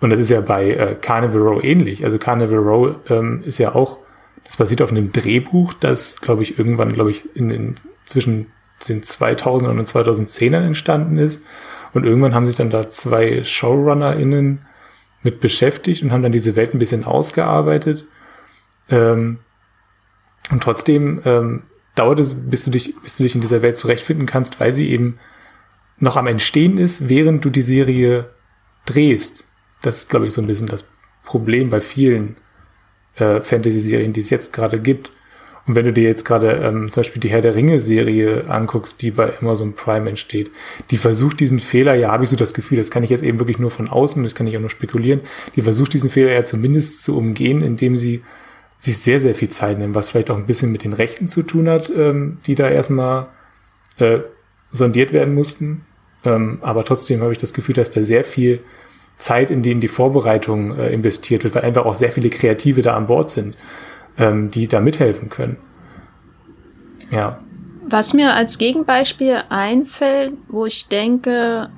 Und das ist ja bei äh, Carnival Row ähnlich. Also Carnival Row ähm, ist ja auch, das basiert auf einem Drehbuch, das, glaube ich, irgendwann, glaube ich, in den zwischen den 2000 und den 2010ern entstanden ist. Und irgendwann haben sich dann da zwei ShowrunnerInnen mit beschäftigt und haben dann diese Welt ein bisschen ausgearbeitet. Ähm, und trotzdem ähm, dauert es, bis du dich, bis du dich in dieser Welt zurechtfinden kannst, weil sie eben noch am Entstehen ist, während du die Serie drehst. Das ist, glaube ich, so ein bisschen das Problem bei vielen äh, Fantasy-Serien, die es jetzt gerade gibt. Und wenn du dir jetzt gerade ähm, zum Beispiel die Herr der Ringe-Serie anguckst, die bei Amazon Prime entsteht, die versucht diesen Fehler, ja, habe ich so das Gefühl, das kann ich jetzt eben wirklich nur von außen, das kann ich auch nur spekulieren, die versucht diesen Fehler ja zumindest zu umgehen, indem sie sich sehr, sehr viel Zeit nimmt, was vielleicht auch ein bisschen mit den Rechten zu tun hat, ähm, die da erstmal äh, sondiert werden mussten. Ähm, aber trotzdem habe ich das Gefühl, dass da sehr viel Zeit, in denen die Vorbereitung äh, investiert wird, weil einfach auch sehr viele Kreative da an Bord sind, ähm, die da mithelfen können. Ja. Was mir als Gegenbeispiel einfällt, wo ich denke,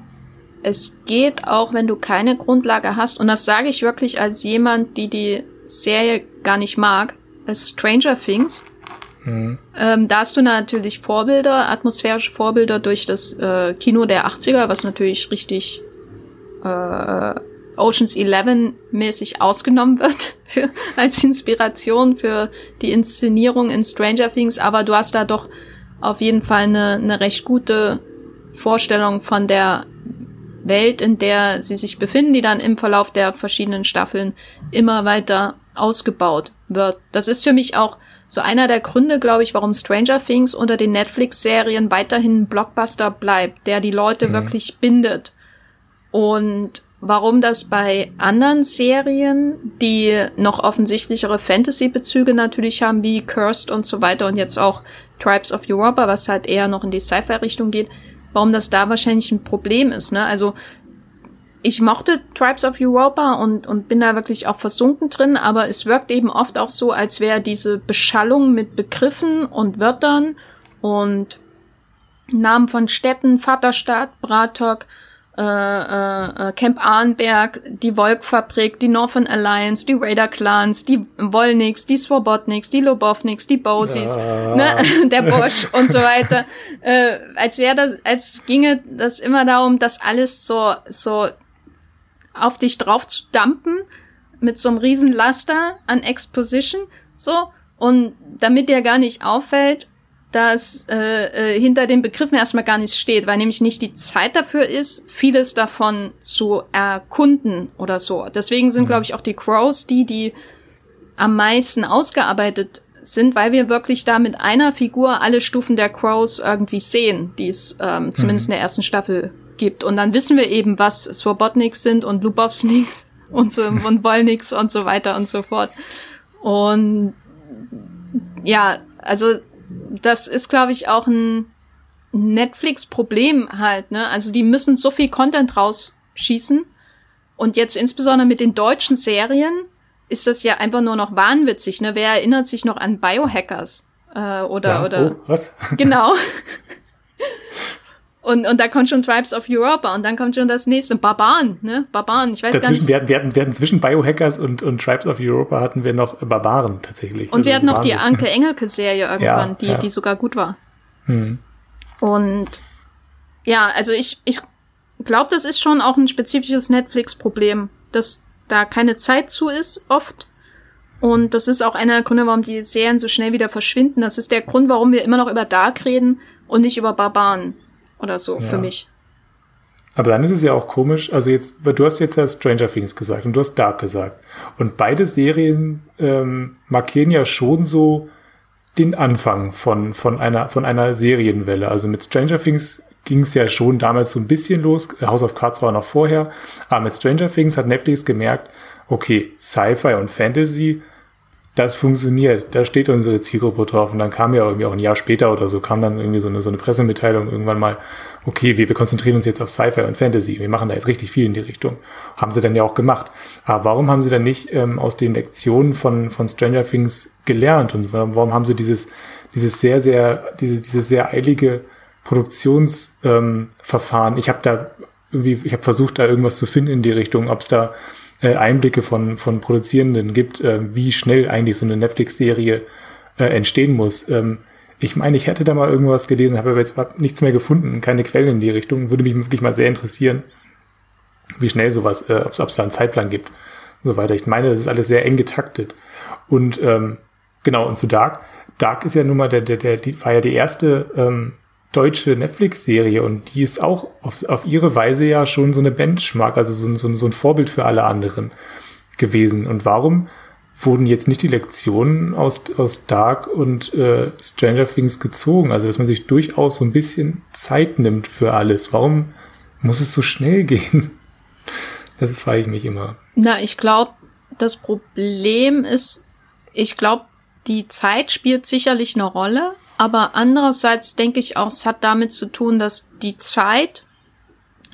es geht auch, wenn du keine Grundlage hast, und das sage ich wirklich als jemand, die die Serie gar nicht mag, ist Stranger Things. Mhm. Ähm, da hast du natürlich Vorbilder, atmosphärische Vorbilder durch das äh, Kino der 80er, was natürlich richtig äh, Oceans 11 mäßig ausgenommen wird für, als Inspiration für die Inszenierung in Stranger Things, aber du hast da doch auf jeden Fall eine, eine recht gute Vorstellung von der Welt, in der sie sich befinden, die dann im Verlauf der verschiedenen Staffeln immer weiter ausgebaut wird. Das ist für mich auch so einer der Gründe, glaube ich, warum Stranger Things unter den Netflix-Serien weiterhin ein Blockbuster bleibt, der die Leute mhm. wirklich bindet. Und warum das bei anderen Serien, die noch offensichtlichere Fantasy-Bezüge natürlich haben, wie Cursed und so weiter und jetzt auch Tribes of Europa, was halt eher noch in die Sci-Fi-Richtung geht, warum das da wahrscheinlich ein Problem ist. Ne? Also ich mochte Tribes of Europa und, und bin da wirklich auch versunken drin, aber es wirkt eben oft auch so, als wäre diese Beschallung mit Begriffen und Wörtern und Namen von Städten, Vaterstadt, Bratok, äh, äh, Camp Arnberg, die Volkfabrik, die Northern Alliance, die Raider Clans, die Wolniks, die Swobodniks, die Lobovniks, die Bosis, ja. ne, der Bosch und so weiter. Äh, als wäre das, als ginge das immer darum, das alles so, so auf dich drauf zu dumpen mit so einem riesen Laster an Exposition, so, und damit dir gar nicht auffällt, dass äh, äh, hinter den Begriffen erstmal gar nichts steht, weil nämlich nicht die Zeit dafür ist, vieles davon zu erkunden oder so. Deswegen sind, mhm. glaube ich, auch die Crows die, die am meisten ausgearbeitet sind, weil wir wirklich da mit einer Figur alle Stufen der Crows irgendwie sehen, die es ähm, zumindest mhm. in der ersten Staffel gibt. Und dann wissen wir eben, was Swobodniks sind und Lubovsniks und so und Wolniks und so weiter und so fort. Und ja, also das ist, glaube ich, auch ein Netflix-Problem halt, ne? Also die müssen so viel Content rausschießen. Und jetzt insbesondere mit den deutschen Serien ist das ja einfach nur noch wahnwitzig. Ne? Wer erinnert sich noch an Biohackers? Äh, oder, ja, oder. Oh, was? Genau. Und, und da kommt schon Tribes of Europa und dann kommt schon das nächste. Barbaren, ne? Barbaren, ich weiß Dazwischen, gar nicht. Wir hatten, wir hatten zwischen Biohackers und, und Tribes of Europa hatten wir noch Barbaren tatsächlich. Und also wir hatten noch die Anke Engelke-Serie irgendwann, ja, die, ja. die sogar gut war. Hm. Und ja, also ich, ich glaube, das ist schon auch ein spezifisches Netflix-Problem, dass da keine Zeit zu ist, oft. Und das ist auch einer der Gründe, warum die Serien so schnell wieder verschwinden. Das ist der Grund, warum wir immer noch über Dark reden und nicht über Barbaren oder so ja. für mich. Aber dann ist es ja auch komisch, also jetzt, du hast jetzt ja Stranger Things gesagt und du hast Dark gesagt. Und beide Serien ähm, markieren ja schon so den Anfang von, von, einer, von einer Serienwelle. Also mit Stranger Things ging es ja schon damals so ein bisschen los. House of Cards war noch vorher. Aber mit Stranger Things hat Netflix gemerkt, okay, Sci-Fi und Fantasy das funktioniert, da steht unsere Zielgruppe drauf. Und dann kam ja irgendwie auch ein Jahr später oder so, kam dann irgendwie so eine, so eine Pressemitteilung irgendwann mal, okay, wir, wir konzentrieren uns jetzt auf Sci-Fi und Fantasy, wir machen da jetzt richtig viel in die Richtung. Haben sie dann ja auch gemacht. Aber warum haben sie dann nicht ähm, aus den Lektionen von, von Stranger Things gelernt? Und warum haben sie dieses, dieses sehr, sehr, diese, dieses sehr eilige Produktionsverfahren? Ähm, ich habe da irgendwie, ich habe versucht, da irgendwas zu finden in die Richtung, ob es da äh, Einblicke von, von Produzierenden gibt, äh, wie schnell eigentlich so eine Netflix-Serie äh, entstehen muss. Ähm, ich meine, ich hätte da mal irgendwas gelesen, habe aber jetzt nichts mehr gefunden, keine Quellen in die Richtung. Würde mich wirklich mal sehr interessieren, wie schnell sowas, äh, ob es da einen Zeitplan gibt und so weiter. Ich meine, das ist alles sehr eng getaktet. Und ähm, genau, und zu Dark. Dark ist ja nun mal der, der, der, die, war ja die erste ähm, deutsche Netflix-Serie und die ist auch auf, auf ihre Weise ja schon so eine Benchmark, also so, so, so ein Vorbild für alle anderen gewesen. Und warum wurden jetzt nicht die Lektionen aus, aus Dark und äh, Stranger Things gezogen? Also, dass man sich durchaus so ein bisschen Zeit nimmt für alles. Warum muss es so schnell gehen? Das frage ich mich immer. Na, ich glaube, das Problem ist, ich glaube, die Zeit spielt sicherlich eine Rolle, aber andererseits denke ich auch, es hat damit zu tun, dass die Zeit,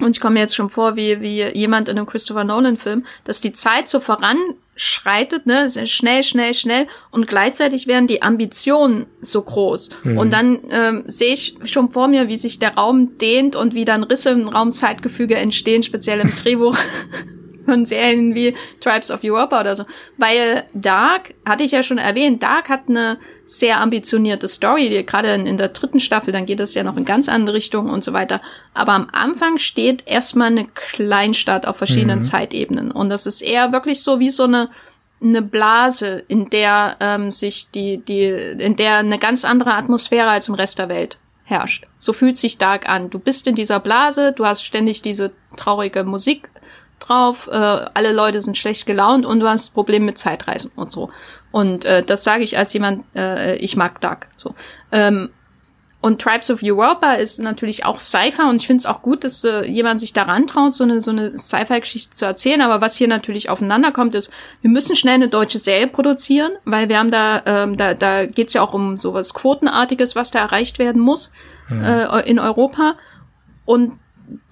und ich komme mir jetzt schon vor wie, wie jemand in einem Christopher Nolan-Film, dass die Zeit so voranschreitet, ne, schnell, schnell, schnell, und gleichzeitig werden die Ambitionen so groß. Mhm. Und dann ähm, sehe ich schon vor mir, wie sich der Raum dehnt und wie dann Risse im Raumzeitgefüge entstehen, speziell im Drehbuch. von Serien wie Tribes of Europa oder so. Weil Dark, hatte ich ja schon erwähnt, Dark hat eine sehr ambitionierte Story, gerade in, in, der dritten Staffel, dann geht es ja noch in ganz andere Richtungen und so weiter. Aber am Anfang steht erstmal eine Kleinstadt auf verschiedenen mhm. Zeitebenen. Und das ist eher wirklich so wie so eine eine Blase, in der ähm, sich die, die, in der eine ganz andere Atmosphäre als im Rest der Welt herrscht. So fühlt sich Dark an. Du bist in dieser Blase, du hast ständig diese traurige Musik drauf, äh, alle Leute sind schlecht gelaunt und du hast Probleme mit Zeitreisen und so. Und äh, das sage ich als jemand, äh, ich mag Dark. So. Ähm, und Tribes of Europa ist natürlich auch Sci-Fi und ich finde es auch gut, dass äh, jemand sich daran traut, so eine, so eine Sci-Fi-Geschichte zu erzählen. Aber was hier natürlich aufeinander kommt, ist, wir müssen schnell eine deutsche Serie produzieren, weil wir haben da, ähm, da, da geht's ja auch um sowas Quotenartiges, was da erreicht werden muss mhm. äh, in Europa. Und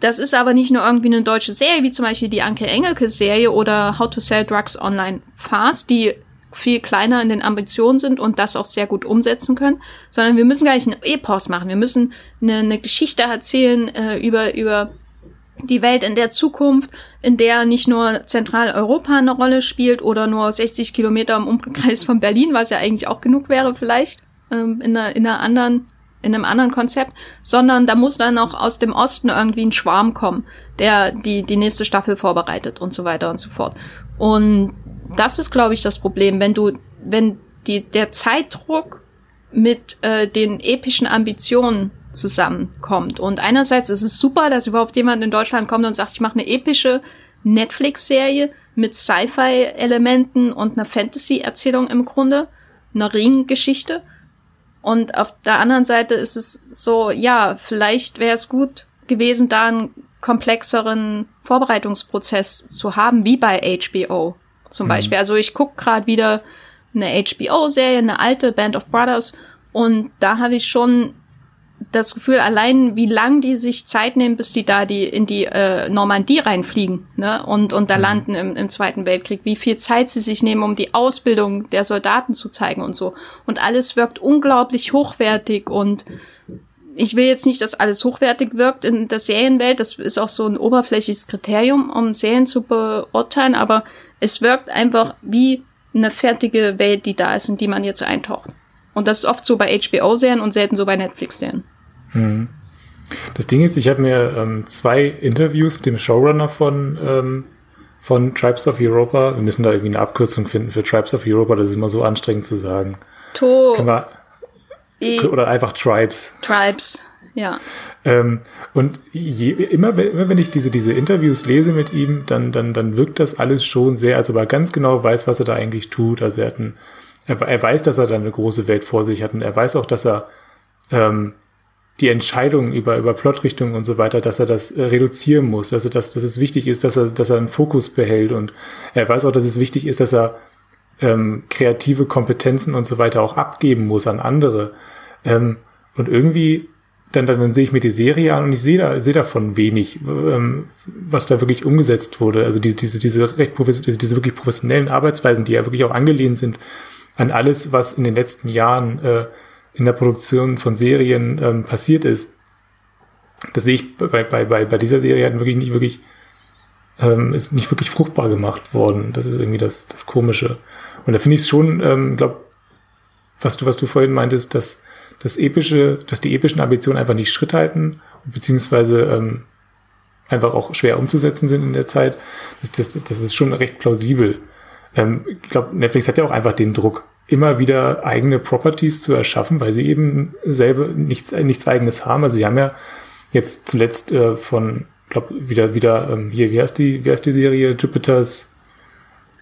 das ist aber nicht nur irgendwie eine deutsche Serie, wie zum Beispiel die Anke Engelke-Serie oder How to Sell Drugs Online Fast, die viel kleiner in den Ambitionen sind und das auch sehr gut umsetzen können, sondern wir müssen gleich einen Epos machen. Wir müssen eine, eine Geschichte erzählen äh, über, über die Welt in der Zukunft, in der nicht nur Zentraleuropa eine Rolle spielt oder nur 60 Kilometer im Umkreis von Berlin, was ja eigentlich auch genug wäre vielleicht, ähm, in, einer, in einer anderen in einem anderen Konzept, sondern da muss dann auch aus dem Osten irgendwie ein Schwarm kommen, der die, die nächste Staffel vorbereitet und so weiter und so fort. Und das ist, glaube ich, das Problem, wenn du, wenn die, der Zeitdruck mit äh, den epischen Ambitionen zusammenkommt. Und einerseits ist es super, dass überhaupt jemand in Deutschland kommt und sagt, ich mache eine epische Netflix-Serie mit Sci-Fi-Elementen und einer Fantasy-Erzählung im Grunde, einer Ringgeschichte. Und auf der anderen Seite ist es so, ja, vielleicht wäre es gut gewesen, da einen komplexeren Vorbereitungsprozess zu haben, wie bei HBO zum mhm. Beispiel. Also ich gucke gerade wieder eine HBO-Serie, eine alte Band of Brothers, und da habe ich schon das Gefühl, allein wie lang die sich Zeit nehmen, bis die da die in die äh, Normandie reinfliegen ne? und, und da mhm. landen im, im Zweiten Weltkrieg, wie viel Zeit sie sich nehmen, um die Ausbildung der Soldaten zu zeigen und so. Und alles wirkt unglaublich hochwertig und ich will jetzt nicht, dass alles hochwertig wirkt in der Serienwelt. Das ist auch so ein oberflächliches Kriterium, um Serien zu beurteilen, aber es wirkt einfach wie eine fertige Welt, die da ist und die man jetzt eintaucht. Und das ist oft so bei HBO-Serien und selten so bei Netflix-Serien. Hm. Das Ding ist, ich habe mir ähm, zwei Interviews mit dem Showrunner von, ähm, von Tribes of Europa. Wir müssen da irgendwie eine Abkürzung finden für Tribes of Europa. Das ist immer so anstrengend zu sagen. To e oder einfach Tribes. Tribes, ja. Ähm, und je, immer, wenn, immer wenn ich diese, diese Interviews lese mit ihm, dann, dann, dann wirkt das alles schon sehr, als ob er ganz genau weiß, was er da eigentlich tut. Also er hat ein, er, er weiß, dass er da eine große Welt vor sich hat und er weiß auch, dass er ähm, die Entscheidungen über, über Plotrichtungen und so weiter, dass er das äh, reduzieren muss, dass, er das, dass es wichtig ist, dass er, dass er einen Fokus behält und er weiß auch, dass es wichtig ist, dass er ähm, kreative Kompetenzen und so weiter auch abgeben muss an andere. Ähm, und irgendwie, dann, dann, dann sehe ich mir die Serie an und ich sehe da, sehe davon wenig, ähm, was da wirklich umgesetzt wurde. Also die, diese, diese recht diese wirklich professionellen Arbeitsweisen, die ja wirklich auch angelehnt sind an alles, was in den letzten Jahren äh, in der Produktion von Serien ähm, passiert ist. Das sehe ich bei, bei, bei, bei dieser Serie hat wirklich nicht wirklich, ähm, ist nicht wirklich fruchtbar gemacht worden. Das ist irgendwie das, das Komische. Und da finde ich es schon, ähm, glaube, was du, was du vorhin meintest, dass das epische, dass die epischen Ambitionen einfach nicht Schritt halten, beziehungsweise ähm, einfach auch schwer umzusetzen sind in der Zeit. Das, das, das ist schon recht plausibel. Ähm, ich glaube, Netflix hat ja auch einfach den Druck, immer wieder eigene Properties zu erschaffen, weil sie eben selber nichts, nichts eigenes haben. Also sie haben ja jetzt zuletzt äh, von, glaube wieder, wieder, ähm, hier, wie heißt die, wie heißt die Serie? Jupiter's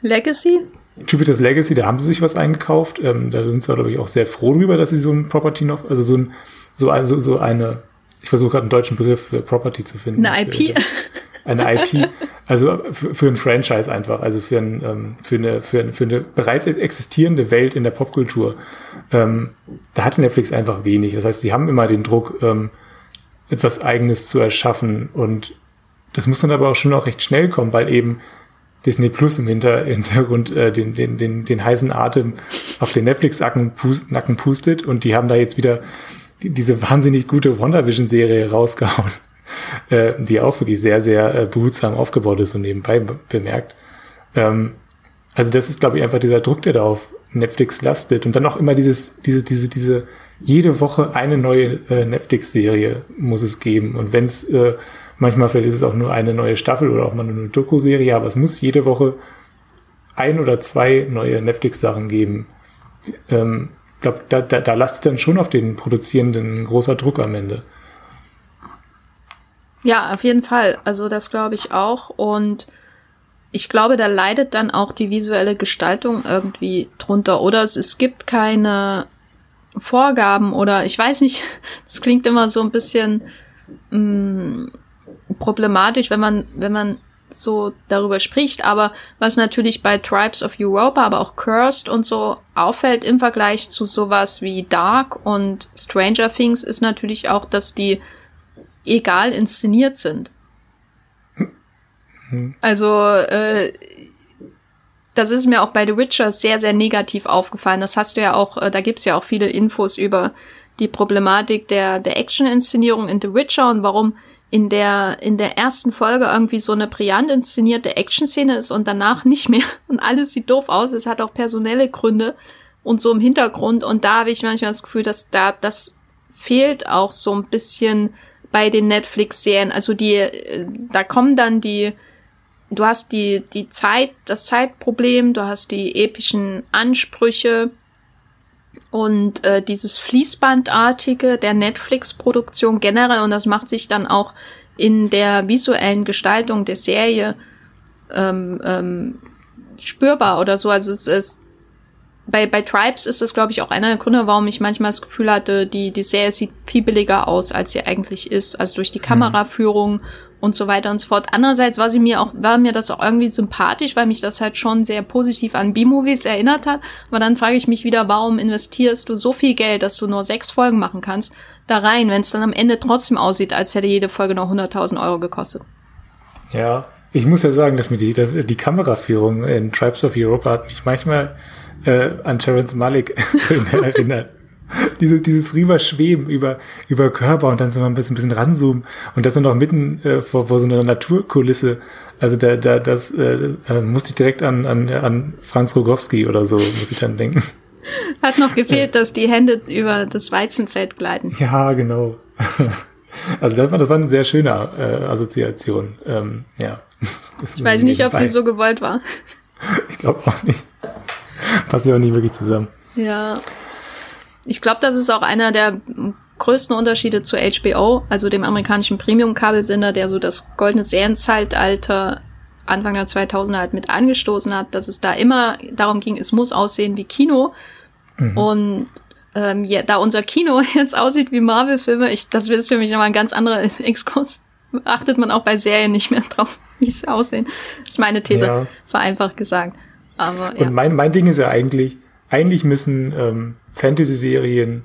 Legacy? Jupiter's Legacy, da haben sie sich was eingekauft. Ähm, da sind sie, glaube ich, auch sehr froh drüber, dass sie so ein Property noch, also so ein, so, also, so eine, ich versuche gerade einen deutschen Begriff für Property zu finden. Eine IP. Eine IP, also für, für ein Franchise einfach, also für, ein, ähm, für, eine, für, für eine bereits existierende Welt in der Popkultur. Ähm, da hat Netflix einfach wenig. Das heißt, sie haben immer den Druck, ähm, etwas Eigenes zu erschaffen. Und das muss dann aber auch schon auch recht schnell kommen, weil eben Disney Plus im Hintergrund äh, den, den, den, den heißen Atem auf den Netflix-Nacken pustet. Und die haben da jetzt wieder diese wahnsinnig gute WandaVision-Serie rausgehauen äh, die auch wirklich sehr, sehr äh, behutsam aufgebaut ist und nebenbei bemerkt. Ähm, also das ist, glaube ich, einfach dieser Druck, der da auf Netflix lastet und dann auch immer dieses, diese, diese, diese, jede Woche eine neue äh, Netflix-Serie muss es geben und wenn es manchmal vielleicht ist es auch nur eine neue Staffel oder auch mal nur eine Doku-Serie, aber es muss jede Woche ein oder zwei neue Netflix-Sachen geben. Ähm, ich glaube, da, da, da lastet dann schon auf den Produzierenden ein großer Druck am Ende. Ja, auf jeden Fall. Also das glaube ich auch. Und ich glaube, da leidet dann auch die visuelle Gestaltung irgendwie drunter. Oder es, es gibt keine Vorgaben oder ich weiß nicht, das klingt immer so ein bisschen mh, mm, problematisch, wenn man, wenn man so darüber spricht, aber was natürlich bei Tribes of Europa, aber auch Cursed und so auffällt im Vergleich zu sowas wie Dark und Stranger Things ist natürlich auch, dass die egal inszeniert sind. Also, äh, das ist mir auch bei The Witcher sehr, sehr negativ aufgefallen. Das hast du ja auch, äh, da gibt's ja auch viele Infos über die Problematik der, der Action-Inszenierung in The Witcher und warum in der, in der ersten Folge irgendwie so eine brillant inszenierte Action-Szene ist und danach nicht mehr. Und alles sieht doof aus. Es hat auch personelle Gründe und so im Hintergrund. Und da habe ich manchmal das Gefühl, dass da, das fehlt auch so ein bisschen bei den Netflix-Serien. Also die, äh, da kommen dann die, du hast die, die Zeit, das Zeitproblem, du hast die epischen Ansprüche und äh, dieses Fließbandartige der Netflix-Produktion generell und das macht sich dann auch in der visuellen Gestaltung der Serie ähm, ähm, spürbar oder so. Also es ist bei, bei Tribes ist das, glaube ich, auch einer der Gründe, warum ich manchmal das Gefühl hatte, die, die Serie sieht viel billiger aus, als sie eigentlich ist. Also durch die mhm. Kameraführung und so weiter und so fort. Andererseits war sie mir auch, war mir das auch irgendwie sympathisch, weil mich das halt schon sehr positiv an B-Movies erinnert hat. Aber dann frage ich mich wieder, warum investierst du so viel Geld, dass du nur sechs Folgen machen kannst, da rein, wenn es dann am Ende trotzdem aussieht, als hätte jede Folge noch 100.000 Euro gekostet. Ja, ich muss ja sagen, dass mir die, dass die Kameraführung in Tribes of Europa hat mich manchmal äh, an Terence Malick erinnert dieses, dieses rüberschweben über, über Körper und dann so mal ein bisschen, ein bisschen ranzoomen und das dann noch mitten äh, vor, vor so einer Naturkulisse. Also da, da, das äh, äh, musste ich direkt an, an, an Franz Rogowski oder so, muss ich dann denken. Hat noch gefehlt, ja. dass die Hände über das Weizenfeld gleiten. Ja, genau. Also das war, das war eine sehr schöne äh, Assoziation. Ähm, ja. ich weiß nicht, ob sie so gewollt war. Ich glaube auch nicht. Passt ja auch nicht wirklich zusammen. Ja. Ich glaube, das ist auch einer der größten Unterschiede zu HBO, also dem amerikanischen Premium-Kabelsender, der so das goldene Serienzeitalter Anfang der 2000er halt mit angestoßen hat, dass es da immer darum ging, es muss aussehen wie Kino. Mhm. Und ähm, ja, da unser Kino jetzt aussieht wie Marvel-Filme, ich, das ist für mich nochmal ein ganz anderer Exkurs. Achtet man auch bei Serien nicht mehr drauf, wie sie aussehen. Das ist meine These, ja. vereinfacht gesagt. Aber, ja. Und mein, mein Ding ist ja eigentlich, eigentlich müssen ähm, Fantasy-Serien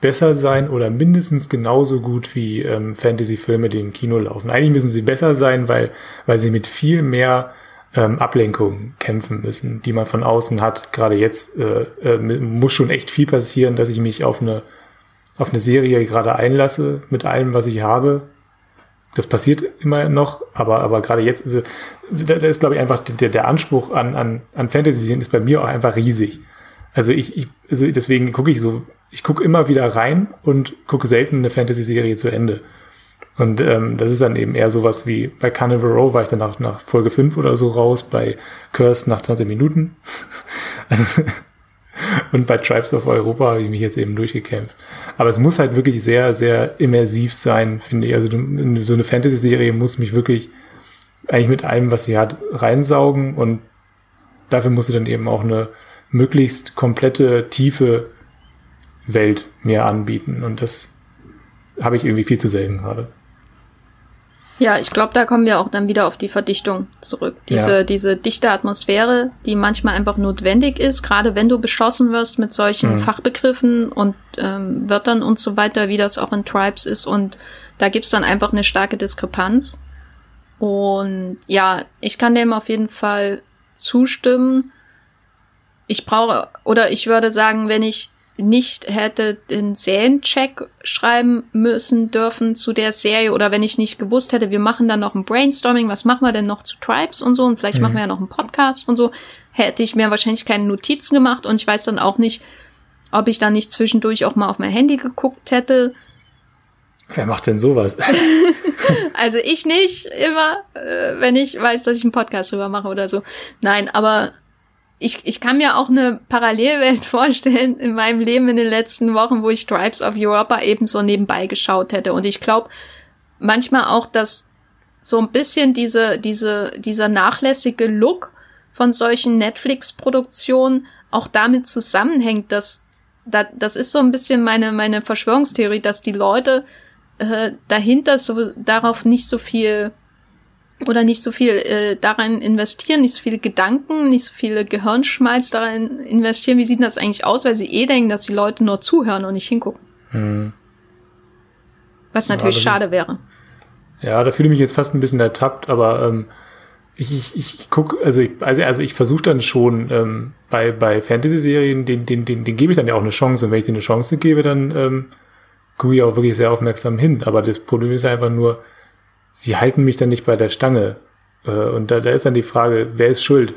besser sein oder mindestens genauso gut wie ähm, Fantasy-Filme, die im Kino laufen. Eigentlich müssen sie besser sein, weil, weil sie mit viel mehr ähm, Ablenkung kämpfen müssen, die man von außen hat. Gerade jetzt äh, äh, muss schon echt viel passieren, dass ich mich auf eine, auf eine Serie gerade einlasse mit allem, was ich habe. Das passiert immer noch, aber, aber gerade jetzt, also, da, da ist, glaube ich, einfach der, der Anspruch an, an, an Fantasy-Serien ist bei mir auch einfach riesig. Also ich, ich also deswegen gucke ich so, ich gucke immer wieder rein und gucke selten eine Fantasy-Serie zu Ende. Und ähm, das ist dann eben eher sowas wie bei Carnival Row war ich dann nach, Folge 5 oder so raus, bei Curse nach 20 Minuten. also, und bei Tribes of Europa habe ich mich jetzt eben durchgekämpft. Aber es muss halt wirklich sehr, sehr immersiv sein, finde ich. Also so eine Fantasy-Serie muss mich wirklich eigentlich mit allem, was sie hat, reinsaugen und dafür muss sie dann eben auch eine möglichst komplette, tiefe Welt mir anbieten. Und das habe ich irgendwie viel zu selten gerade. Ja, ich glaube, da kommen wir auch dann wieder auf die Verdichtung zurück. Diese, ja. diese dichte Atmosphäre, die manchmal einfach notwendig ist, gerade wenn du beschlossen wirst mit solchen mhm. Fachbegriffen und ähm, Wörtern und so weiter, wie das auch in Tribes ist. Und da gibt's dann einfach eine starke Diskrepanz. Und ja, ich kann dem auf jeden Fall zustimmen ich brauche, oder ich würde sagen, wenn ich nicht hätte den Seriencheck schreiben müssen dürfen zu der Serie oder wenn ich nicht gewusst hätte, wir machen dann noch ein Brainstorming, was machen wir denn noch zu Tribes und so und vielleicht mhm. machen wir ja noch einen Podcast und so, hätte ich mir wahrscheinlich keine Notizen gemacht und ich weiß dann auch nicht, ob ich dann nicht zwischendurch auch mal auf mein Handy geguckt hätte. Wer macht denn sowas? also ich nicht immer, äh, wenn ich weiß, dass ich einen Podcast drüber mache oder so. Nein, aber ich, ich kann mir auch eine Parallelwelt vorstellen in meinem Leben in den letzten Wochen, wo ich Tribes of Europa eben so nebenbei geschaut hätte. Und ich glaube manchmal auch, dass so ein bisschen diese, diese, dieser nachlässige Look von solchen Netflix-Produktionen auch damit zusammenhängt, dass da, das ist so ein bisschen meine, meine Verschwörungstheorie, dass die Leute äh, dahinter so darauf nicht so viel oder nicht so viel äh, daran investieren, nicht so viele Gedanken, nicht so viele Gehirnschmalz daran investieren. Wie sieht das eigentlich aus? Weil sie eh denken, dass die Leute nur zuhören und nicht hingucken. Hm. Was natürlich ja, schade wäre. Ja, da fühle ich mich jetzt fast ein bisschen ertappt, aber ähm, ich, ich, ich gucke, also ich, also, also ich versuche dann schon ähm, bei, bei Fantasy-Serien, den, den, den, den gebe ich dann ja auch eine Chance. Und wenn ich denen eine Chance gebe, dann ähm, gucke ich auch wirklich sehr aufmerksam hin. Aber das Problem ist einfach nur, sie halten mich dann nicht bei der Stange. Äh, und da, da ist dann die Frage, wer ist schuld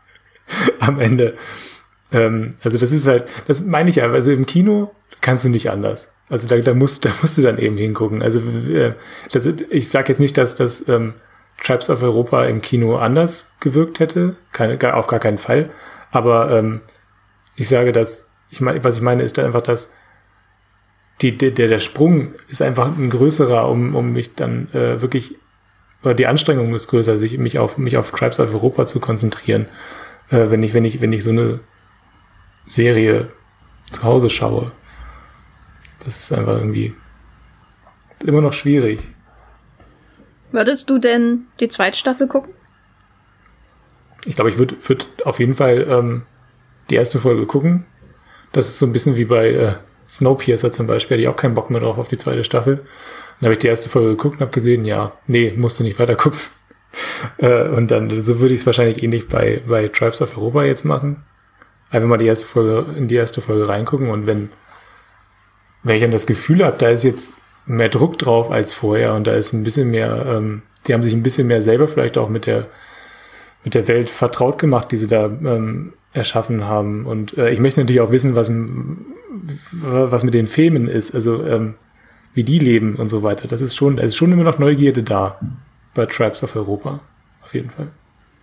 am Ende? Ähm, also das ist halt, das meine ich ja, also im Kino kannst du nicht anders. Also da, da musst, da musst du dann eben hingucken. Also äh, das, ich sage jetzt nicht, dass das ähm, Tribes of Europa im Kino anders gewirkt hätte, keine, gar, auf gar keinen Fall. Aber ähm, ich sage, dass ich meine, was ich meine, ist da einfach, dass die, der, der Sprung ist einfach ein größerer, um, um mich dann äh, wirklich, oder die Anstrengung ist größer, sich mich auf mich auf Tribes of Europa zu konzentrieren, äh, wenn ich, wenn ich, wenn ich so eine Serie zu Hause schaue. Das ist einfach irgendwie immer noch schwierig. Würdest du denn die zweite Staffel gucken? Ich glaube, ich würde würd auf jeden Fall ähm, die erste Folge gucken. Das ist so ein bisschen wie bei äh, Snowpiercer zum Beispiel, hatte ich auch keinen Bock mehr drauf auf die zweite Staffel. Dann habe ich die erste Folge geguckt und habe gesehen, ja, nee, musst du nicht weiter gucken. äh, und dann, so würde ich es wahrscheinlich ähnlich bei, bei Tribes of Europa jetzt machen. Einfach mal die erste Folge, in die erste Folge reingucken und wenn, wenn ich dann das Gefühl habe, da ist jetzt mehr Druck drauf als vorher und da ist ein bisschen mehr, ähm, die haben sich ein bisschen mehr selber vielleicht auch mit der, mit der Welt vertraut gemacht, die sie da ähm, erschaffen haben. Und äh, ich möchte natürlich auch wissen, was, was mit den Femen ist, also ähm, wie die leben und so weiter. Das ist schon, es ist schon immer noch Neugierde da bei Tribes of Europa. Auf jeden Fall.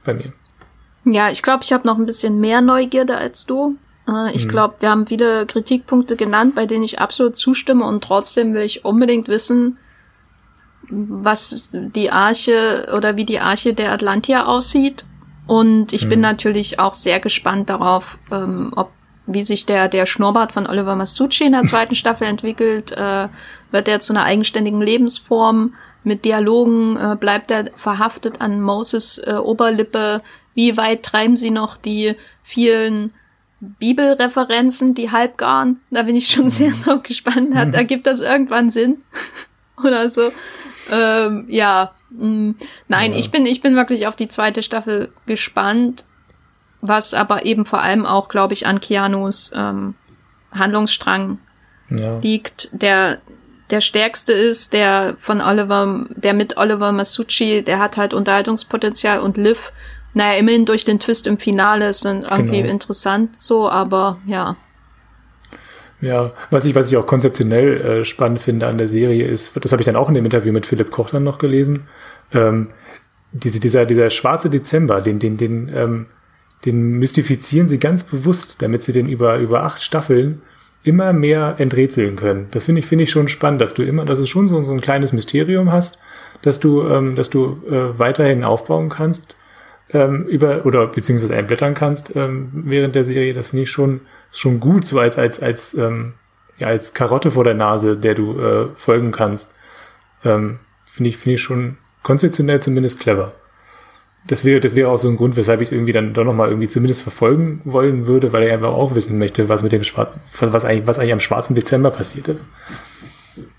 Bei mir. Ja, ich glaube, ich habe noch ein bisschen mehr Neugierde als du. Äh, ich mhm. glaube, wir haben viele Kritikpunkte genannt, bei denen ich absolut zustimme und trotzdem will ich unbedingt wissen, was die Arche oder wie die Arche der Atlantia aussieht. Und ich mhm. bin natürlich auch sehr gespannt darauf, ähm, ob wie sich der der Schnurrbart von Oliver Masucci in der zweiten Staffel entwickelt. Äh, wird er zu einer eigenständigen Lebensform mit Dialogen? Äh, bleibt er verhaftet an Moses äh, Oberlippe? Wie weit treiben sie noch die vielen Bibelreferenzen, die halbgaren? Da bin ich schon sehr mhm. drauf gespannt. Hat, ergibt das irgendwann Sinn? Oder so. Ähm, ja, mh, mm, nein, ja. ich bin, ich bin wirklich auf die zweite Staffel gespannt, was aber eben vor allem auch, glaube ich, an Keanus ähm, Handlungsstrang ja. liegt, der der stärkste ist, der von Oliver, der mit Oliver Masucci, der hat halt Unterhaltungspotenzial und Liv naja, immerhin durch den Twist im Finale ist dann irgendwie genau. interessant so, aber ja. Ja, was ich, was ich auch konzeptionell äh, spannend finde an der Serie ist, das habe ich dann auch in dem Interview mit Philipp Koch dann noch gelesen, ähm, diese, dieser, dieser schwarze Dezember, den, den, den, ähm, den mystifizieren sie ganz bewusst, damit sie den über, über acht Staffeln immer mehr enträtseln können. Das finde ich, finde ich schon spannend, dass du immer, dass es schon so, so ein kleines Mysterium hast, dass du, ähm, dass du äh, weiterhin aufbauen kannst ähm, über oder beziehungsweise einblättern kannst ähm, während der Serie, das finde ich schon schon gut, so als als als ähm, ja als Karotte vor der Nase, der du äh, folgen kannst. Ähm, finde ich finde ich schon konzeptionell zumindest clever. Das wäre das wäre auch so ein Grund, weshalb ich irgendwie dann doch noch mal irgendwie zumindest verfolgen wollen würde, weil ich einfach auch wissen möchte, was mit dem schwarzen was eigentlich was eigentlich am schwarzen Dezember passiert ist.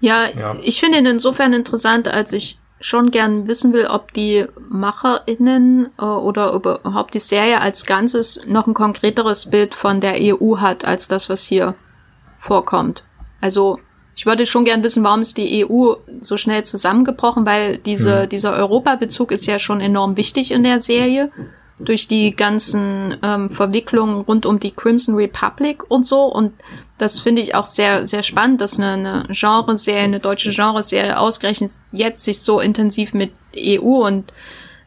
Ja, ja. ich finde ihn insofern interessant, als ich schon gern wissen will, ob die MacherInnen äh, oder überhaupt die Serie als Ganzes noch ein konkreteres Bild von der EU hat, als das, was hier vorkommt. Also ich würde schon gern wissen, warum ist die EU so schnell zusammengebrochen, weil diese, mhm. dieser Europabezug ist ja schon enorm wichtig in der Serie durch die ganzen ähm, Verwicklungen rund um die Crimson Republic und so. Und das finde ich auch sehr, sehr spannend, dass eine, eine Genreserie, eine deutsche Genreserie ausgerechnet jetzt sich so intensiv mit EU und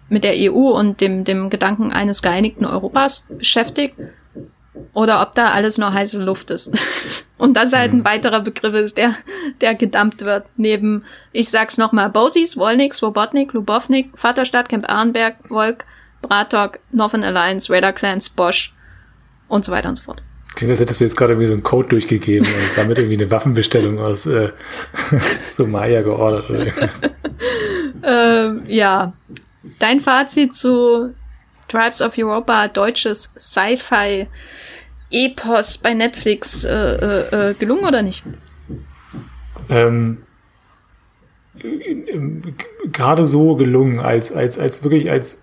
mit der EU und dem, dem Gedanken eines geeinigten Europas beschäftigt. Oder ob da alles nur heiße Luft ist. und das halt ein mhm. weiterer Begriff ist, der, der gedammt wird. Neben, ich sag's nochmal, Bosis, Wolnik, Swobodnik, Lubovnik, Vaterstadt, Camp Arnberg, Volk, Bratok, Northern Alliance, Radar Clans, Bosch und so weiter und so fort. Klingt, als hättest du jetzt gerade irgendwie so einen Code durchgegeben und damit irgendwie eine Waffenbestellung aus äh, Somalia geordert oder irgendwas. ähm, ja. Dein Fazit zu Tribes of Europa, deutsches Sci-Fi Epos bei Netflix äh, äh, äh gelungen oder nicht? Ähm, gerade so gelungen, als, als, als wirklich als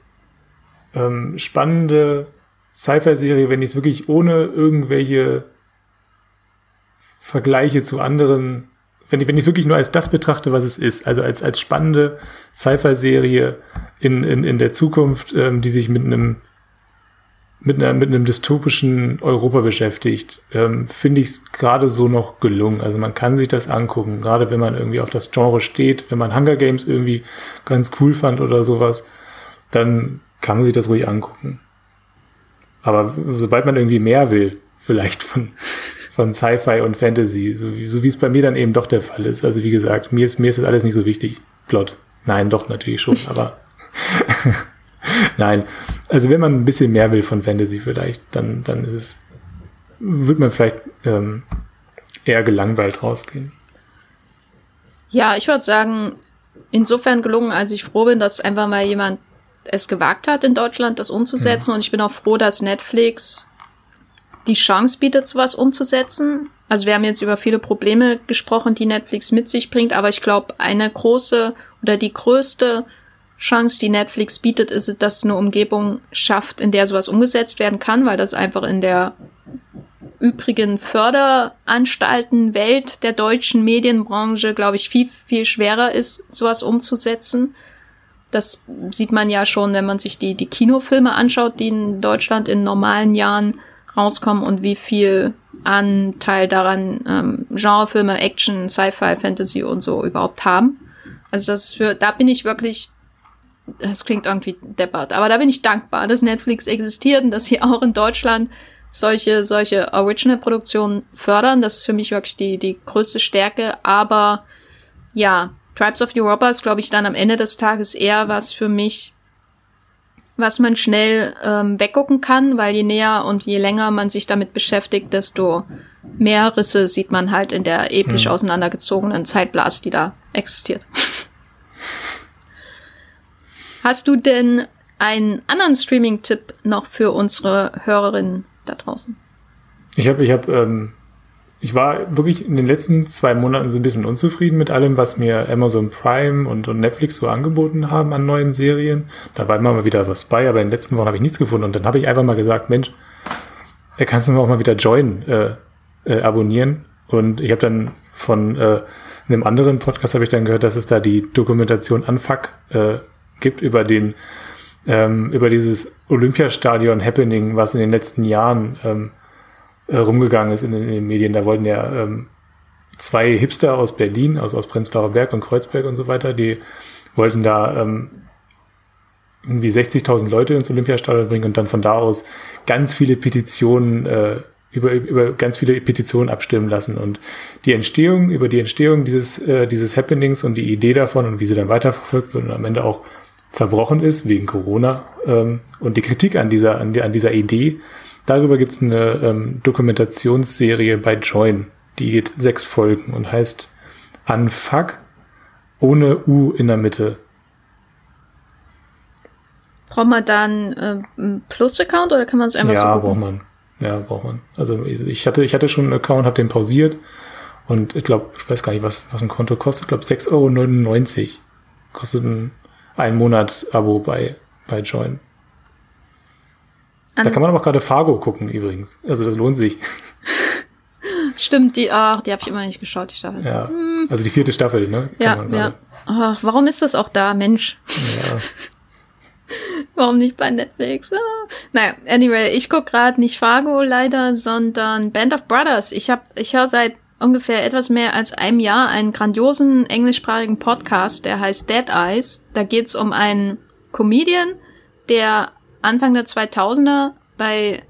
ähm, spannende Sci-Fi-Serie, wenn ich es wirklich ohne irgendwelche Vergleiche zu anderen, wenn ich, wenn ich wirklich nur als das betrachte, was es ist, also als, als spannende Sci-Fi-Serie in, in, in der Zukunft, ähm, die sich mit einem mit, einer, mit einem dystopischen Europa beschäftigt, ähm, finde ich es gerade so noch gelungen. Also man kann sich das angucken, gerade wenn man irgendwie auf das Genre steht, wenn man Hunger Games irgendwie ganz cool fand oder sowas, dann kann man sich das ruhig angucken. Aber sobald man irgendwie mehr will, vielleicht von, von Sci-Fi und Fantasy, so wie, so wie es bei mir dann eben doch der Fall ist. Also wie gesagt, mir ist, mir ist das alles nicht so wichtig. Plot. Nein, doch, natürlich schon, aber nein. Also wenn man ein bisschen mehr will von Fantasy vielleicht, dann, dann ist es, wird man vielleicht ähm, eher gelangweilt rausgehen. Ja, ich würde sagen, insofern gelungen, als ich froh bin, dass einfach mal jemand es gewagt hat, in Deutschland das umzusetzen. Ja. Und ich bin auch froh, dass Netflix die Chance bietet, sowas umzusetzen. Also wir haben jetzt über viele Probleme gesprochen, die Netflix mit sich bringt, aber ich glaube, eine große oder die größte Chance, die Netflix bietet, ist, dass es eine Umgebung schafft, in der sowas umgesetzt werden kann, weil das einfach in der übrigen Förderanstalten Welt der deutschen Medienbranche, glaube ich, viel, viel schwerer ist, sowas umzusetzen. Das sieht man ja schon, wenn man sich die, die Kinofilme anschaut, die in Deutschland in normalen Jahren rauskommen und wie viel Anteil daran ähm, Genrefilme, Action, Sci-Fi, Fantasy und so überhaupt haben. Also das für, da bin ich wirklich, das klingt irgendwie deppert, aber da bin ich dankbar, dass Netflix existiert und dass sie auch in Deutschland solche, solche Original-Produktionen fördern. Das ist für mich wirklich die, die größte Stärke. Aber ja, Tribes of Europa ist, glaube ich, dann am Ende des Tages eher was für mich, was man schnell ähm, weggucken kann, weil je näher und je länger man sich damit beschäftigt, desto mehr Risse sieht man halt in der episch hm. auseinandergezogenen Zeitblase, die da existiert. Hast du denn einen anderen Streaming-Tipp noch für unsere Hörerinnen da draußen? Ich habe, ich habe ähm, ich war wirklich in den letzten zwei Monaten so ein bisschen unzufrieden mit allem, was mir Amazon Prime und, und Netflix so angeboten haben an neuen Serien. Da war immer mal wieder was bei, aber in den letzten Wochen habe ich nichts gefunden. Und dann habe ich einfach mal gesagt, Mensch, er kannst du mir auch mal wieder Join äh, äh, abonnieren. Und ich habe dann von äh, einem anderen Podcast habe ich dann gehört, dass es da die Dokumentation Unfuck äh, gibt über den ähm, über dieses Olympiastadion Happening, was in den letzten Jahren ähm, äh, rumgegangen ist in, in, den Medien. Da wollten ja ähm, zwei Hipster aus Berlin, also aus Prenzlauer Berg und Kreuzberg und so weiter, die wollten da ähm, irgendwie 60.000 Leute ins Olympiastadion bringen und dann von da aus ganz viele Petitionen äh, über, über ganz viele Petitionen abstimmen lassen und die Entstehung, über die Entstehung dieses, äh, dieses Happenings und die Idee davon und wie sie dann weiterverfolgt wird und am Ende auch zerbrochen ist wegen Corona ähm, und die Kritik an dieser, an, an dieser Idee Darüber gibt es eine ähm, Dokumentationsserie bei Join, die geht sechs Folgen und heißt Unfuck ohne U in der Mitte. Braucht man dann äh, einen Plus-Account oder kann man es einfach ja, so Ja, braucht man. Ja, braucht man. Also ich hatte, ich hatte schon einen Account, habe den pausiert und ich glaube, ich weiß gar nicht, was, was ein Konto kostet. Ich glaube 6,99 Euro kostet ein, ein Monats-Abo bei, bei Join. Da kann man aber auch gerade Fargo gucken übrigens. Also das lohnt sich. Stimmt, die, ach, die habe ich immer nicht geschaut, die Staffel. Ja, hm. also die vierte Staffel, ne? Kann ja, ja. Ach, warum ist das auch da, Mensch? Ja. warum nicht bei Netflix? Ah. Naja, anyway, ich guck gerade nicht Fargo leider, sondern Band of Brothers. Ich hab, ich höre seit ungefähr etwas mehr als einem Jahr einen grandiosen englischsprachigen Podcast, der heißt Dead Eyes. Da geht's um einen Comedian, der Anfang der 2000er bei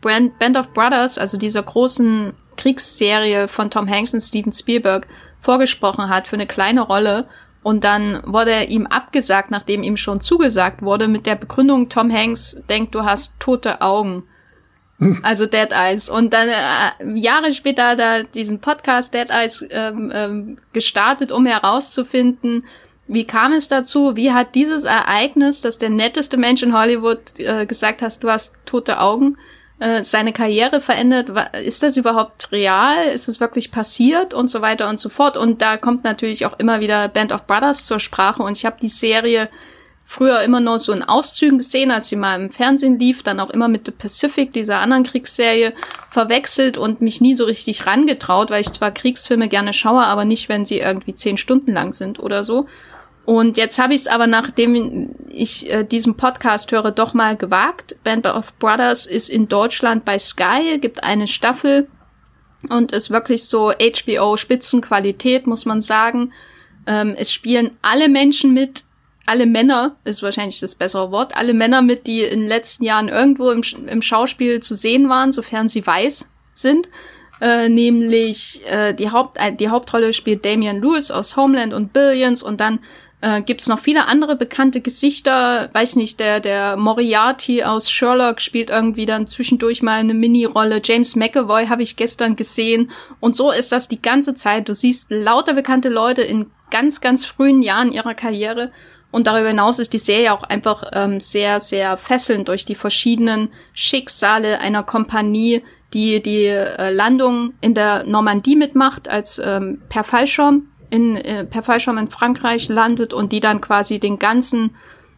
Brand, Band of Brothers, also dieser großen Kriegsserie von Tom Hanks und Steven Spielberg, vorgesprochen hat für eine kleine Rolle. Und dann wurde er ihm abgesagt, nachdem ihm schon zugesagt wurde, mit der Begründung, Tom Hanks denkt, du hast tote Augen. Also Dead Eyes. Und dann äh, Jahre später hat er diesen Podcast Dead Eyes ähm, ähm, gestartet, um herauszufinden, wie kam es dazu? Wie hat dieses Ereignis, dass der netteste Mensch in Hollywood äh, gesagt hast, du hast tote Augen, äh, seine Karriere verändert? Ist das überhaupt real? Ist es wirklich passiert? Und so weiter und so fort. Und da kommt natürlich auch immer wieder Band of Brothers zur Sprache. Und ich habe die Serie früher immer nur so in Auszügen gesehen, als sie mal im Fernsehen lief, dann auch immer mit The Pacific, dieser anderen Kriegsserie, verwechselt und mich nie so richtig rangetraut, weil ich zwar Kriegsfilme gerne schaue, aber nicht, wenn sie irgendwie zehn Stunden lang sind oder so. Und jetzt habe ich es aber, nachdem ich äh, diesen Podcast höre, doch mal gewagt. Band of Brothers ist in Deutschland bei Sky, gibt eine Staffel und ist wirklich so HBO-Spitzenqualität, muss man sagen. Ähm, es spielen alle Menschen mit, alle Männer ist wahrscheinlich das bessere Wort, alle Männer mit, die in den letzten Jahren irgendwo im, im Schauspiel zu sehen waren, sofern sie weiß sind. Äh, nämlich äh, die, Haupt, äh, die Hauptrolle spielt Damian Lewis aus Homeland und Billions und dann äh, Gibt noch viele andere bekannte Gesichter? Weiß nicht, der, der Moriarty aus Sherlock spielt irgendwie dann zwischendurch mal eine Mini-Rolle. James McAvoy habe ich gestern gesehen. Und so ist das die ganze Zeit. Du siehst lauter bekannte Leute in ganz, ganz frühen Jahren ihrer Karriere. Und darüber hinaus ist die Serie auch einfach ähm, sehr, sehr fesselnd durch die verschiedenen Schicksale einer Kompanie, die die äh, Landung in der Normandie mitmacht, als ähm, per Fallschirm in, äh, per Fallschirm in Frankreich landet und die dann quasi den ganzen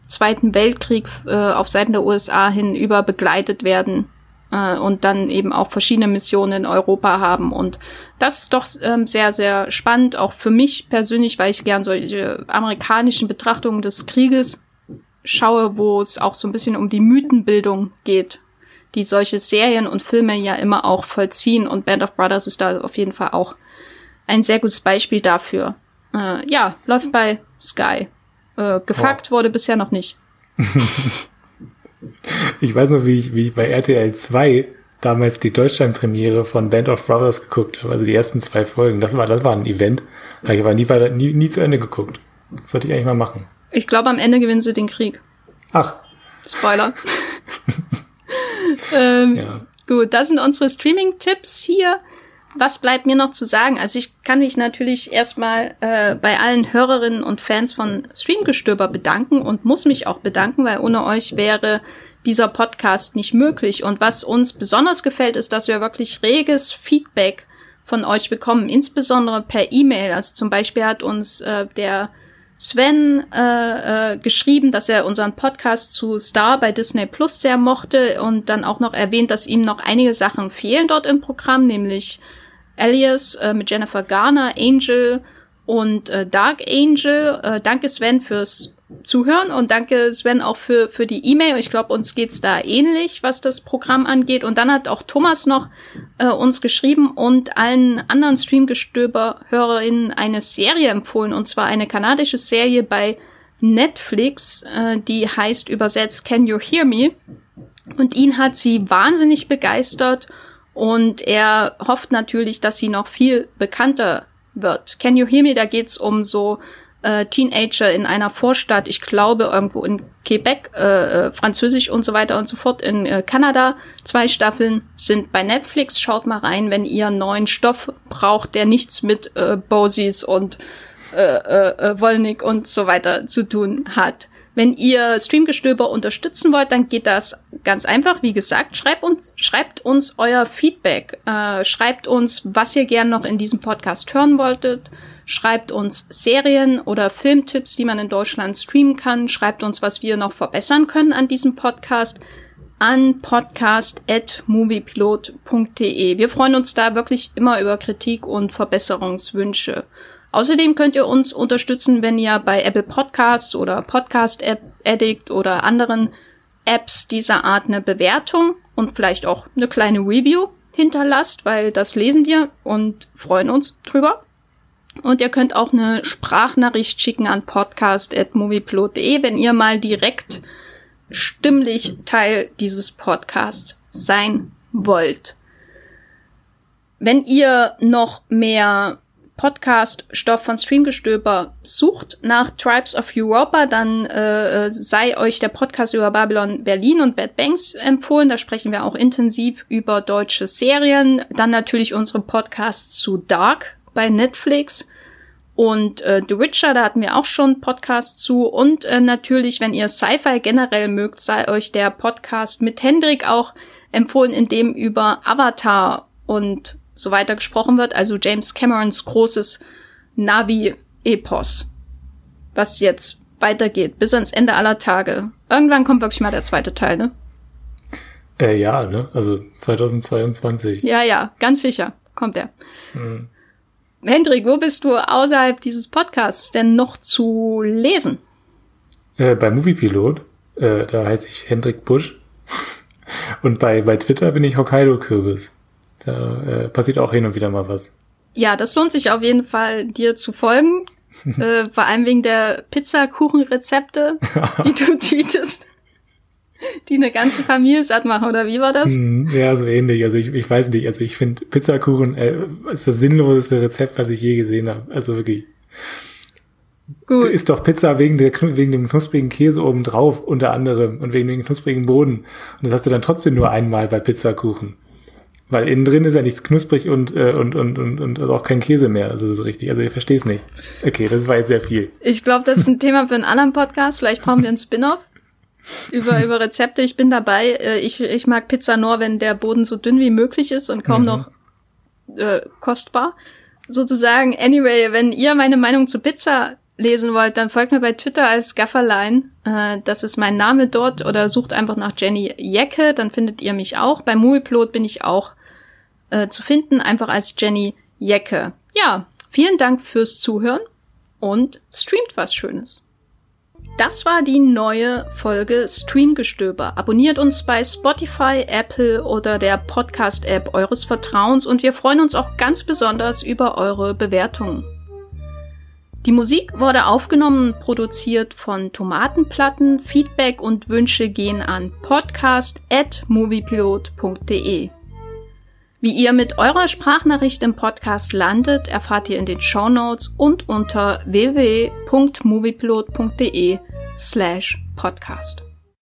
Zweiten Weltkrieg äh, auf Seiten der USA hinüber begleitet werden äh, und dann eben auch verschiedene Missionen in Europa haben. Und das ist doch ähm, sehr, sehr spannend, auch für mich persönlich, weil ich gern solche amerikanischen Betrachtungen des Krieges schaue, wo es auch so ein bisschen um die Mythenbildung geht, die solche Serien und Filme ja immer auch vollziehen. Und Band of Brothers ist da auf jeden Fall auch ein sehr gutes Beispiel dafür. Äh, ja, läuft bei Sky. Äh, gefuckt wow. wurde bisher noch nicht. ich weiß noch, wie ich, wie ich bei RTL 2 damals die Deutschlandpremiere von Band of Brothers geguckt habe, also die ersten zwei Folgen. Das war, das war ein Event. Habe ich aber nie weiter, nie, nie zu Ende geguckt. Das sollte ich eigentlich mal machen. Ich glaube, am Ende gewinnen sie den Krieg. Ach. Spoiler. ähm, ja. Gut, das sind unsere Streaming-Tipps hier was bleibt mir noch zu sagen? Also ich kann mich natürlich erstmal äh, bei allen Hörerinnen und Fans von Streamgestöber bedanken und muss mich auch bedanken, weil ohne euch wäre dieser Podcast nicht möglich. Und was uns besonders gefällt, ist, dass wir wirklich reges Feedback von euch bekommen, insbesondere per E-Mail. Also zum Beispiel hat uns äh, der Sven äh, äh, geschrieben, dass er unseren Podcast zu Star bei Disney Plus sehr mochte und dann auch noch erwähnt, dass ihm noch einige Sachen fehlen dort im Programm, nämlich Alias äh, mit Jennifer Garner, Angel und äh, Dark Angel. Äh, danke Sven fürs Zuhören und danke Sven auch für, für die E-Mail. Ich glaube, uns geht's da ähnlich, was das Programm angeht. Und dann hat auch Thomas noch äh, uns geschrieben und allen anderen Streamgestöber-Hörerinnen eine Serie empfohlen. Und zwar eine kanadische Serie bei Netflix, äh, die heißt übersetzt Can You Hear Me? Und ihn hat sie wahnsinnig begeistert und er hofft natürlich, dass sie noch viel bekannter wird. Can You Hear Me? Da geht's um so äh, Teenager in einer Vorstadt, ich glaube irgendwo in Quebec, äh, äh, Französisch und so weiter und so fort, in äh, Kanada. Zwei Staffeln sind bei Netflix. Schaut mal rein, wenn ihr neuen Stoff braucht, der nichts mit äh, Bosies und äh, äh, äh Wollnick und so weiter zu tun hat. Wenn ihr Streamgestöber unterstützen wollt, dann geht das ganz einfach. Wie gesagt, schreibt uns, schreibt uns euer Feedback. Äh, schreibt uns, was ihr gern noch in diesem Podcast hören wolltet. Schreibt uns Serien oder Filmtipps, die man in Deutschland streamen kann. Schreibt uns, was wir noch verbessern können an diesem Podcast an podcast.moviepilot.de. Wir freuen uns da wirklich immer über Kritik und Verbesserungswünsche. Außerdem könnt ihr uns unterstützen, wenn ihr bei Apple Podcasts oder Podcast App Addict oder anderen Apps dieser Art eine Bewertung und vielleicht auch eine kleine Review hinterlasst, weil das lesen wir und freuen uns drüber. Und ihr könnt auch eine Sprachnachricht schicken an podcast.moviepilot.de, wenn ihr mal direkt stimmlich Teil dieses Podcasts sein wollt. Wenn ihr noch mehr Podcast-Stoff von Streamgestöber sucht nach Tribes of Europa, dann äh, sei euch der Podcast über Babylon Berlin und Bad Banks empfohlen. Da sprechen wir auch intensiv über deutsche Serien. Dann natürlich unsere Podcasts zu Dark bei Netflix. Und äh, The Witcher, da hatten wir auch schon Podcasts zu. Und äh, natürlich, wenn ihr Sci-Fi generell mögt, sei euch der Podcast mit Hendrik auch empfohlen, in dem über Avatar und so weiter gesprochen wird. Also James Camerons großes Navi-Epos, was jetzt weitergeht bis ans Ende aller Tage. Irgendwann kommt wirklich mal der zweite Teil, ne? Äh, ja, ne? Also 2022. Ja, ja, ganz sicher kommt er. Mhm. Hendrik, wo bist du außerhalb dieses Podcasts denn noch zu lesen? Äh, bei Moviepilot. Äh, da heiße ich Hendrik Busch. Und bei, bei Twitter bin ich Hokkaido Kürbis. Da äh, passiert auch hin und wieder mal was. Ja, das lohnt sich auf jeden Fall, dir zu folgen. äh, vor allem wegen der Pizzakuchenrezepte, die du tweetest. Die eine ganze Familie satt machen, oder wie war das? Hm, ja, so ähnlich. Also ich, ich weiß nicht, also ich finde Pizzakuchen äh, ist das sinnloseste Rezept, was ich je gesehen habe. Also wirklich. Gut. Du isst doch Pizza wegen, der, wegen dem knusprigen Käse oben drauf, unter anderem, und wegen dem knusprigen Boden. Und das hast du dann trotzdem nur einmal bei Pizzakuchen. Weil innen drin ist ja nichts knusprig und, äh, und, und, und, und also auch kein Käse mehr. Also so richtig. Also ich verstehe es nicht. Okay, das war jetzt sehr viel. Ich glaube, das ist ein Thema für einen anderen Podcast. Vielleicht brauchen wir einen Spin-off über, über Rezepte. Ich bin dabei. Äh, ich, ich mag Pizza nur, wenn der Boden so dünn wie möglich ist und kaum mhm. noch äh, kostbar. Sozusagen. Anyway, wenn ihr meine Meinung zu Pizza lesen wollt, dann folgt mir bei Twitter als Gafferlein. Äh, das ist mein Name dort. Oder sucht einfach nach Jenny Jecke, dann findet ihr mich auch. Bei Movieplot bin ich auch äh, zu finden, einfach als Jenny Jecke. Ja, vielen Dank fürs Zuhören und streamt was Schönes. Das war die neue Folge Streamgestöber. Abonniert uns bei Spotify, Apple oder der Podcast-App eures Vertrauens und wir freuen uns auch ganz besonders über eure Bewertungen. Die Musik wurde aufgenommen und produziert von Tomatenplatten. Feedback und Wünsche gehen an podcast.moviepilot.de. Wie ihr mit eurer Sprachnachricht im Podcast landet, erfahrt ihr in den Show Notes und unter www.moviepilot.de slash podcast.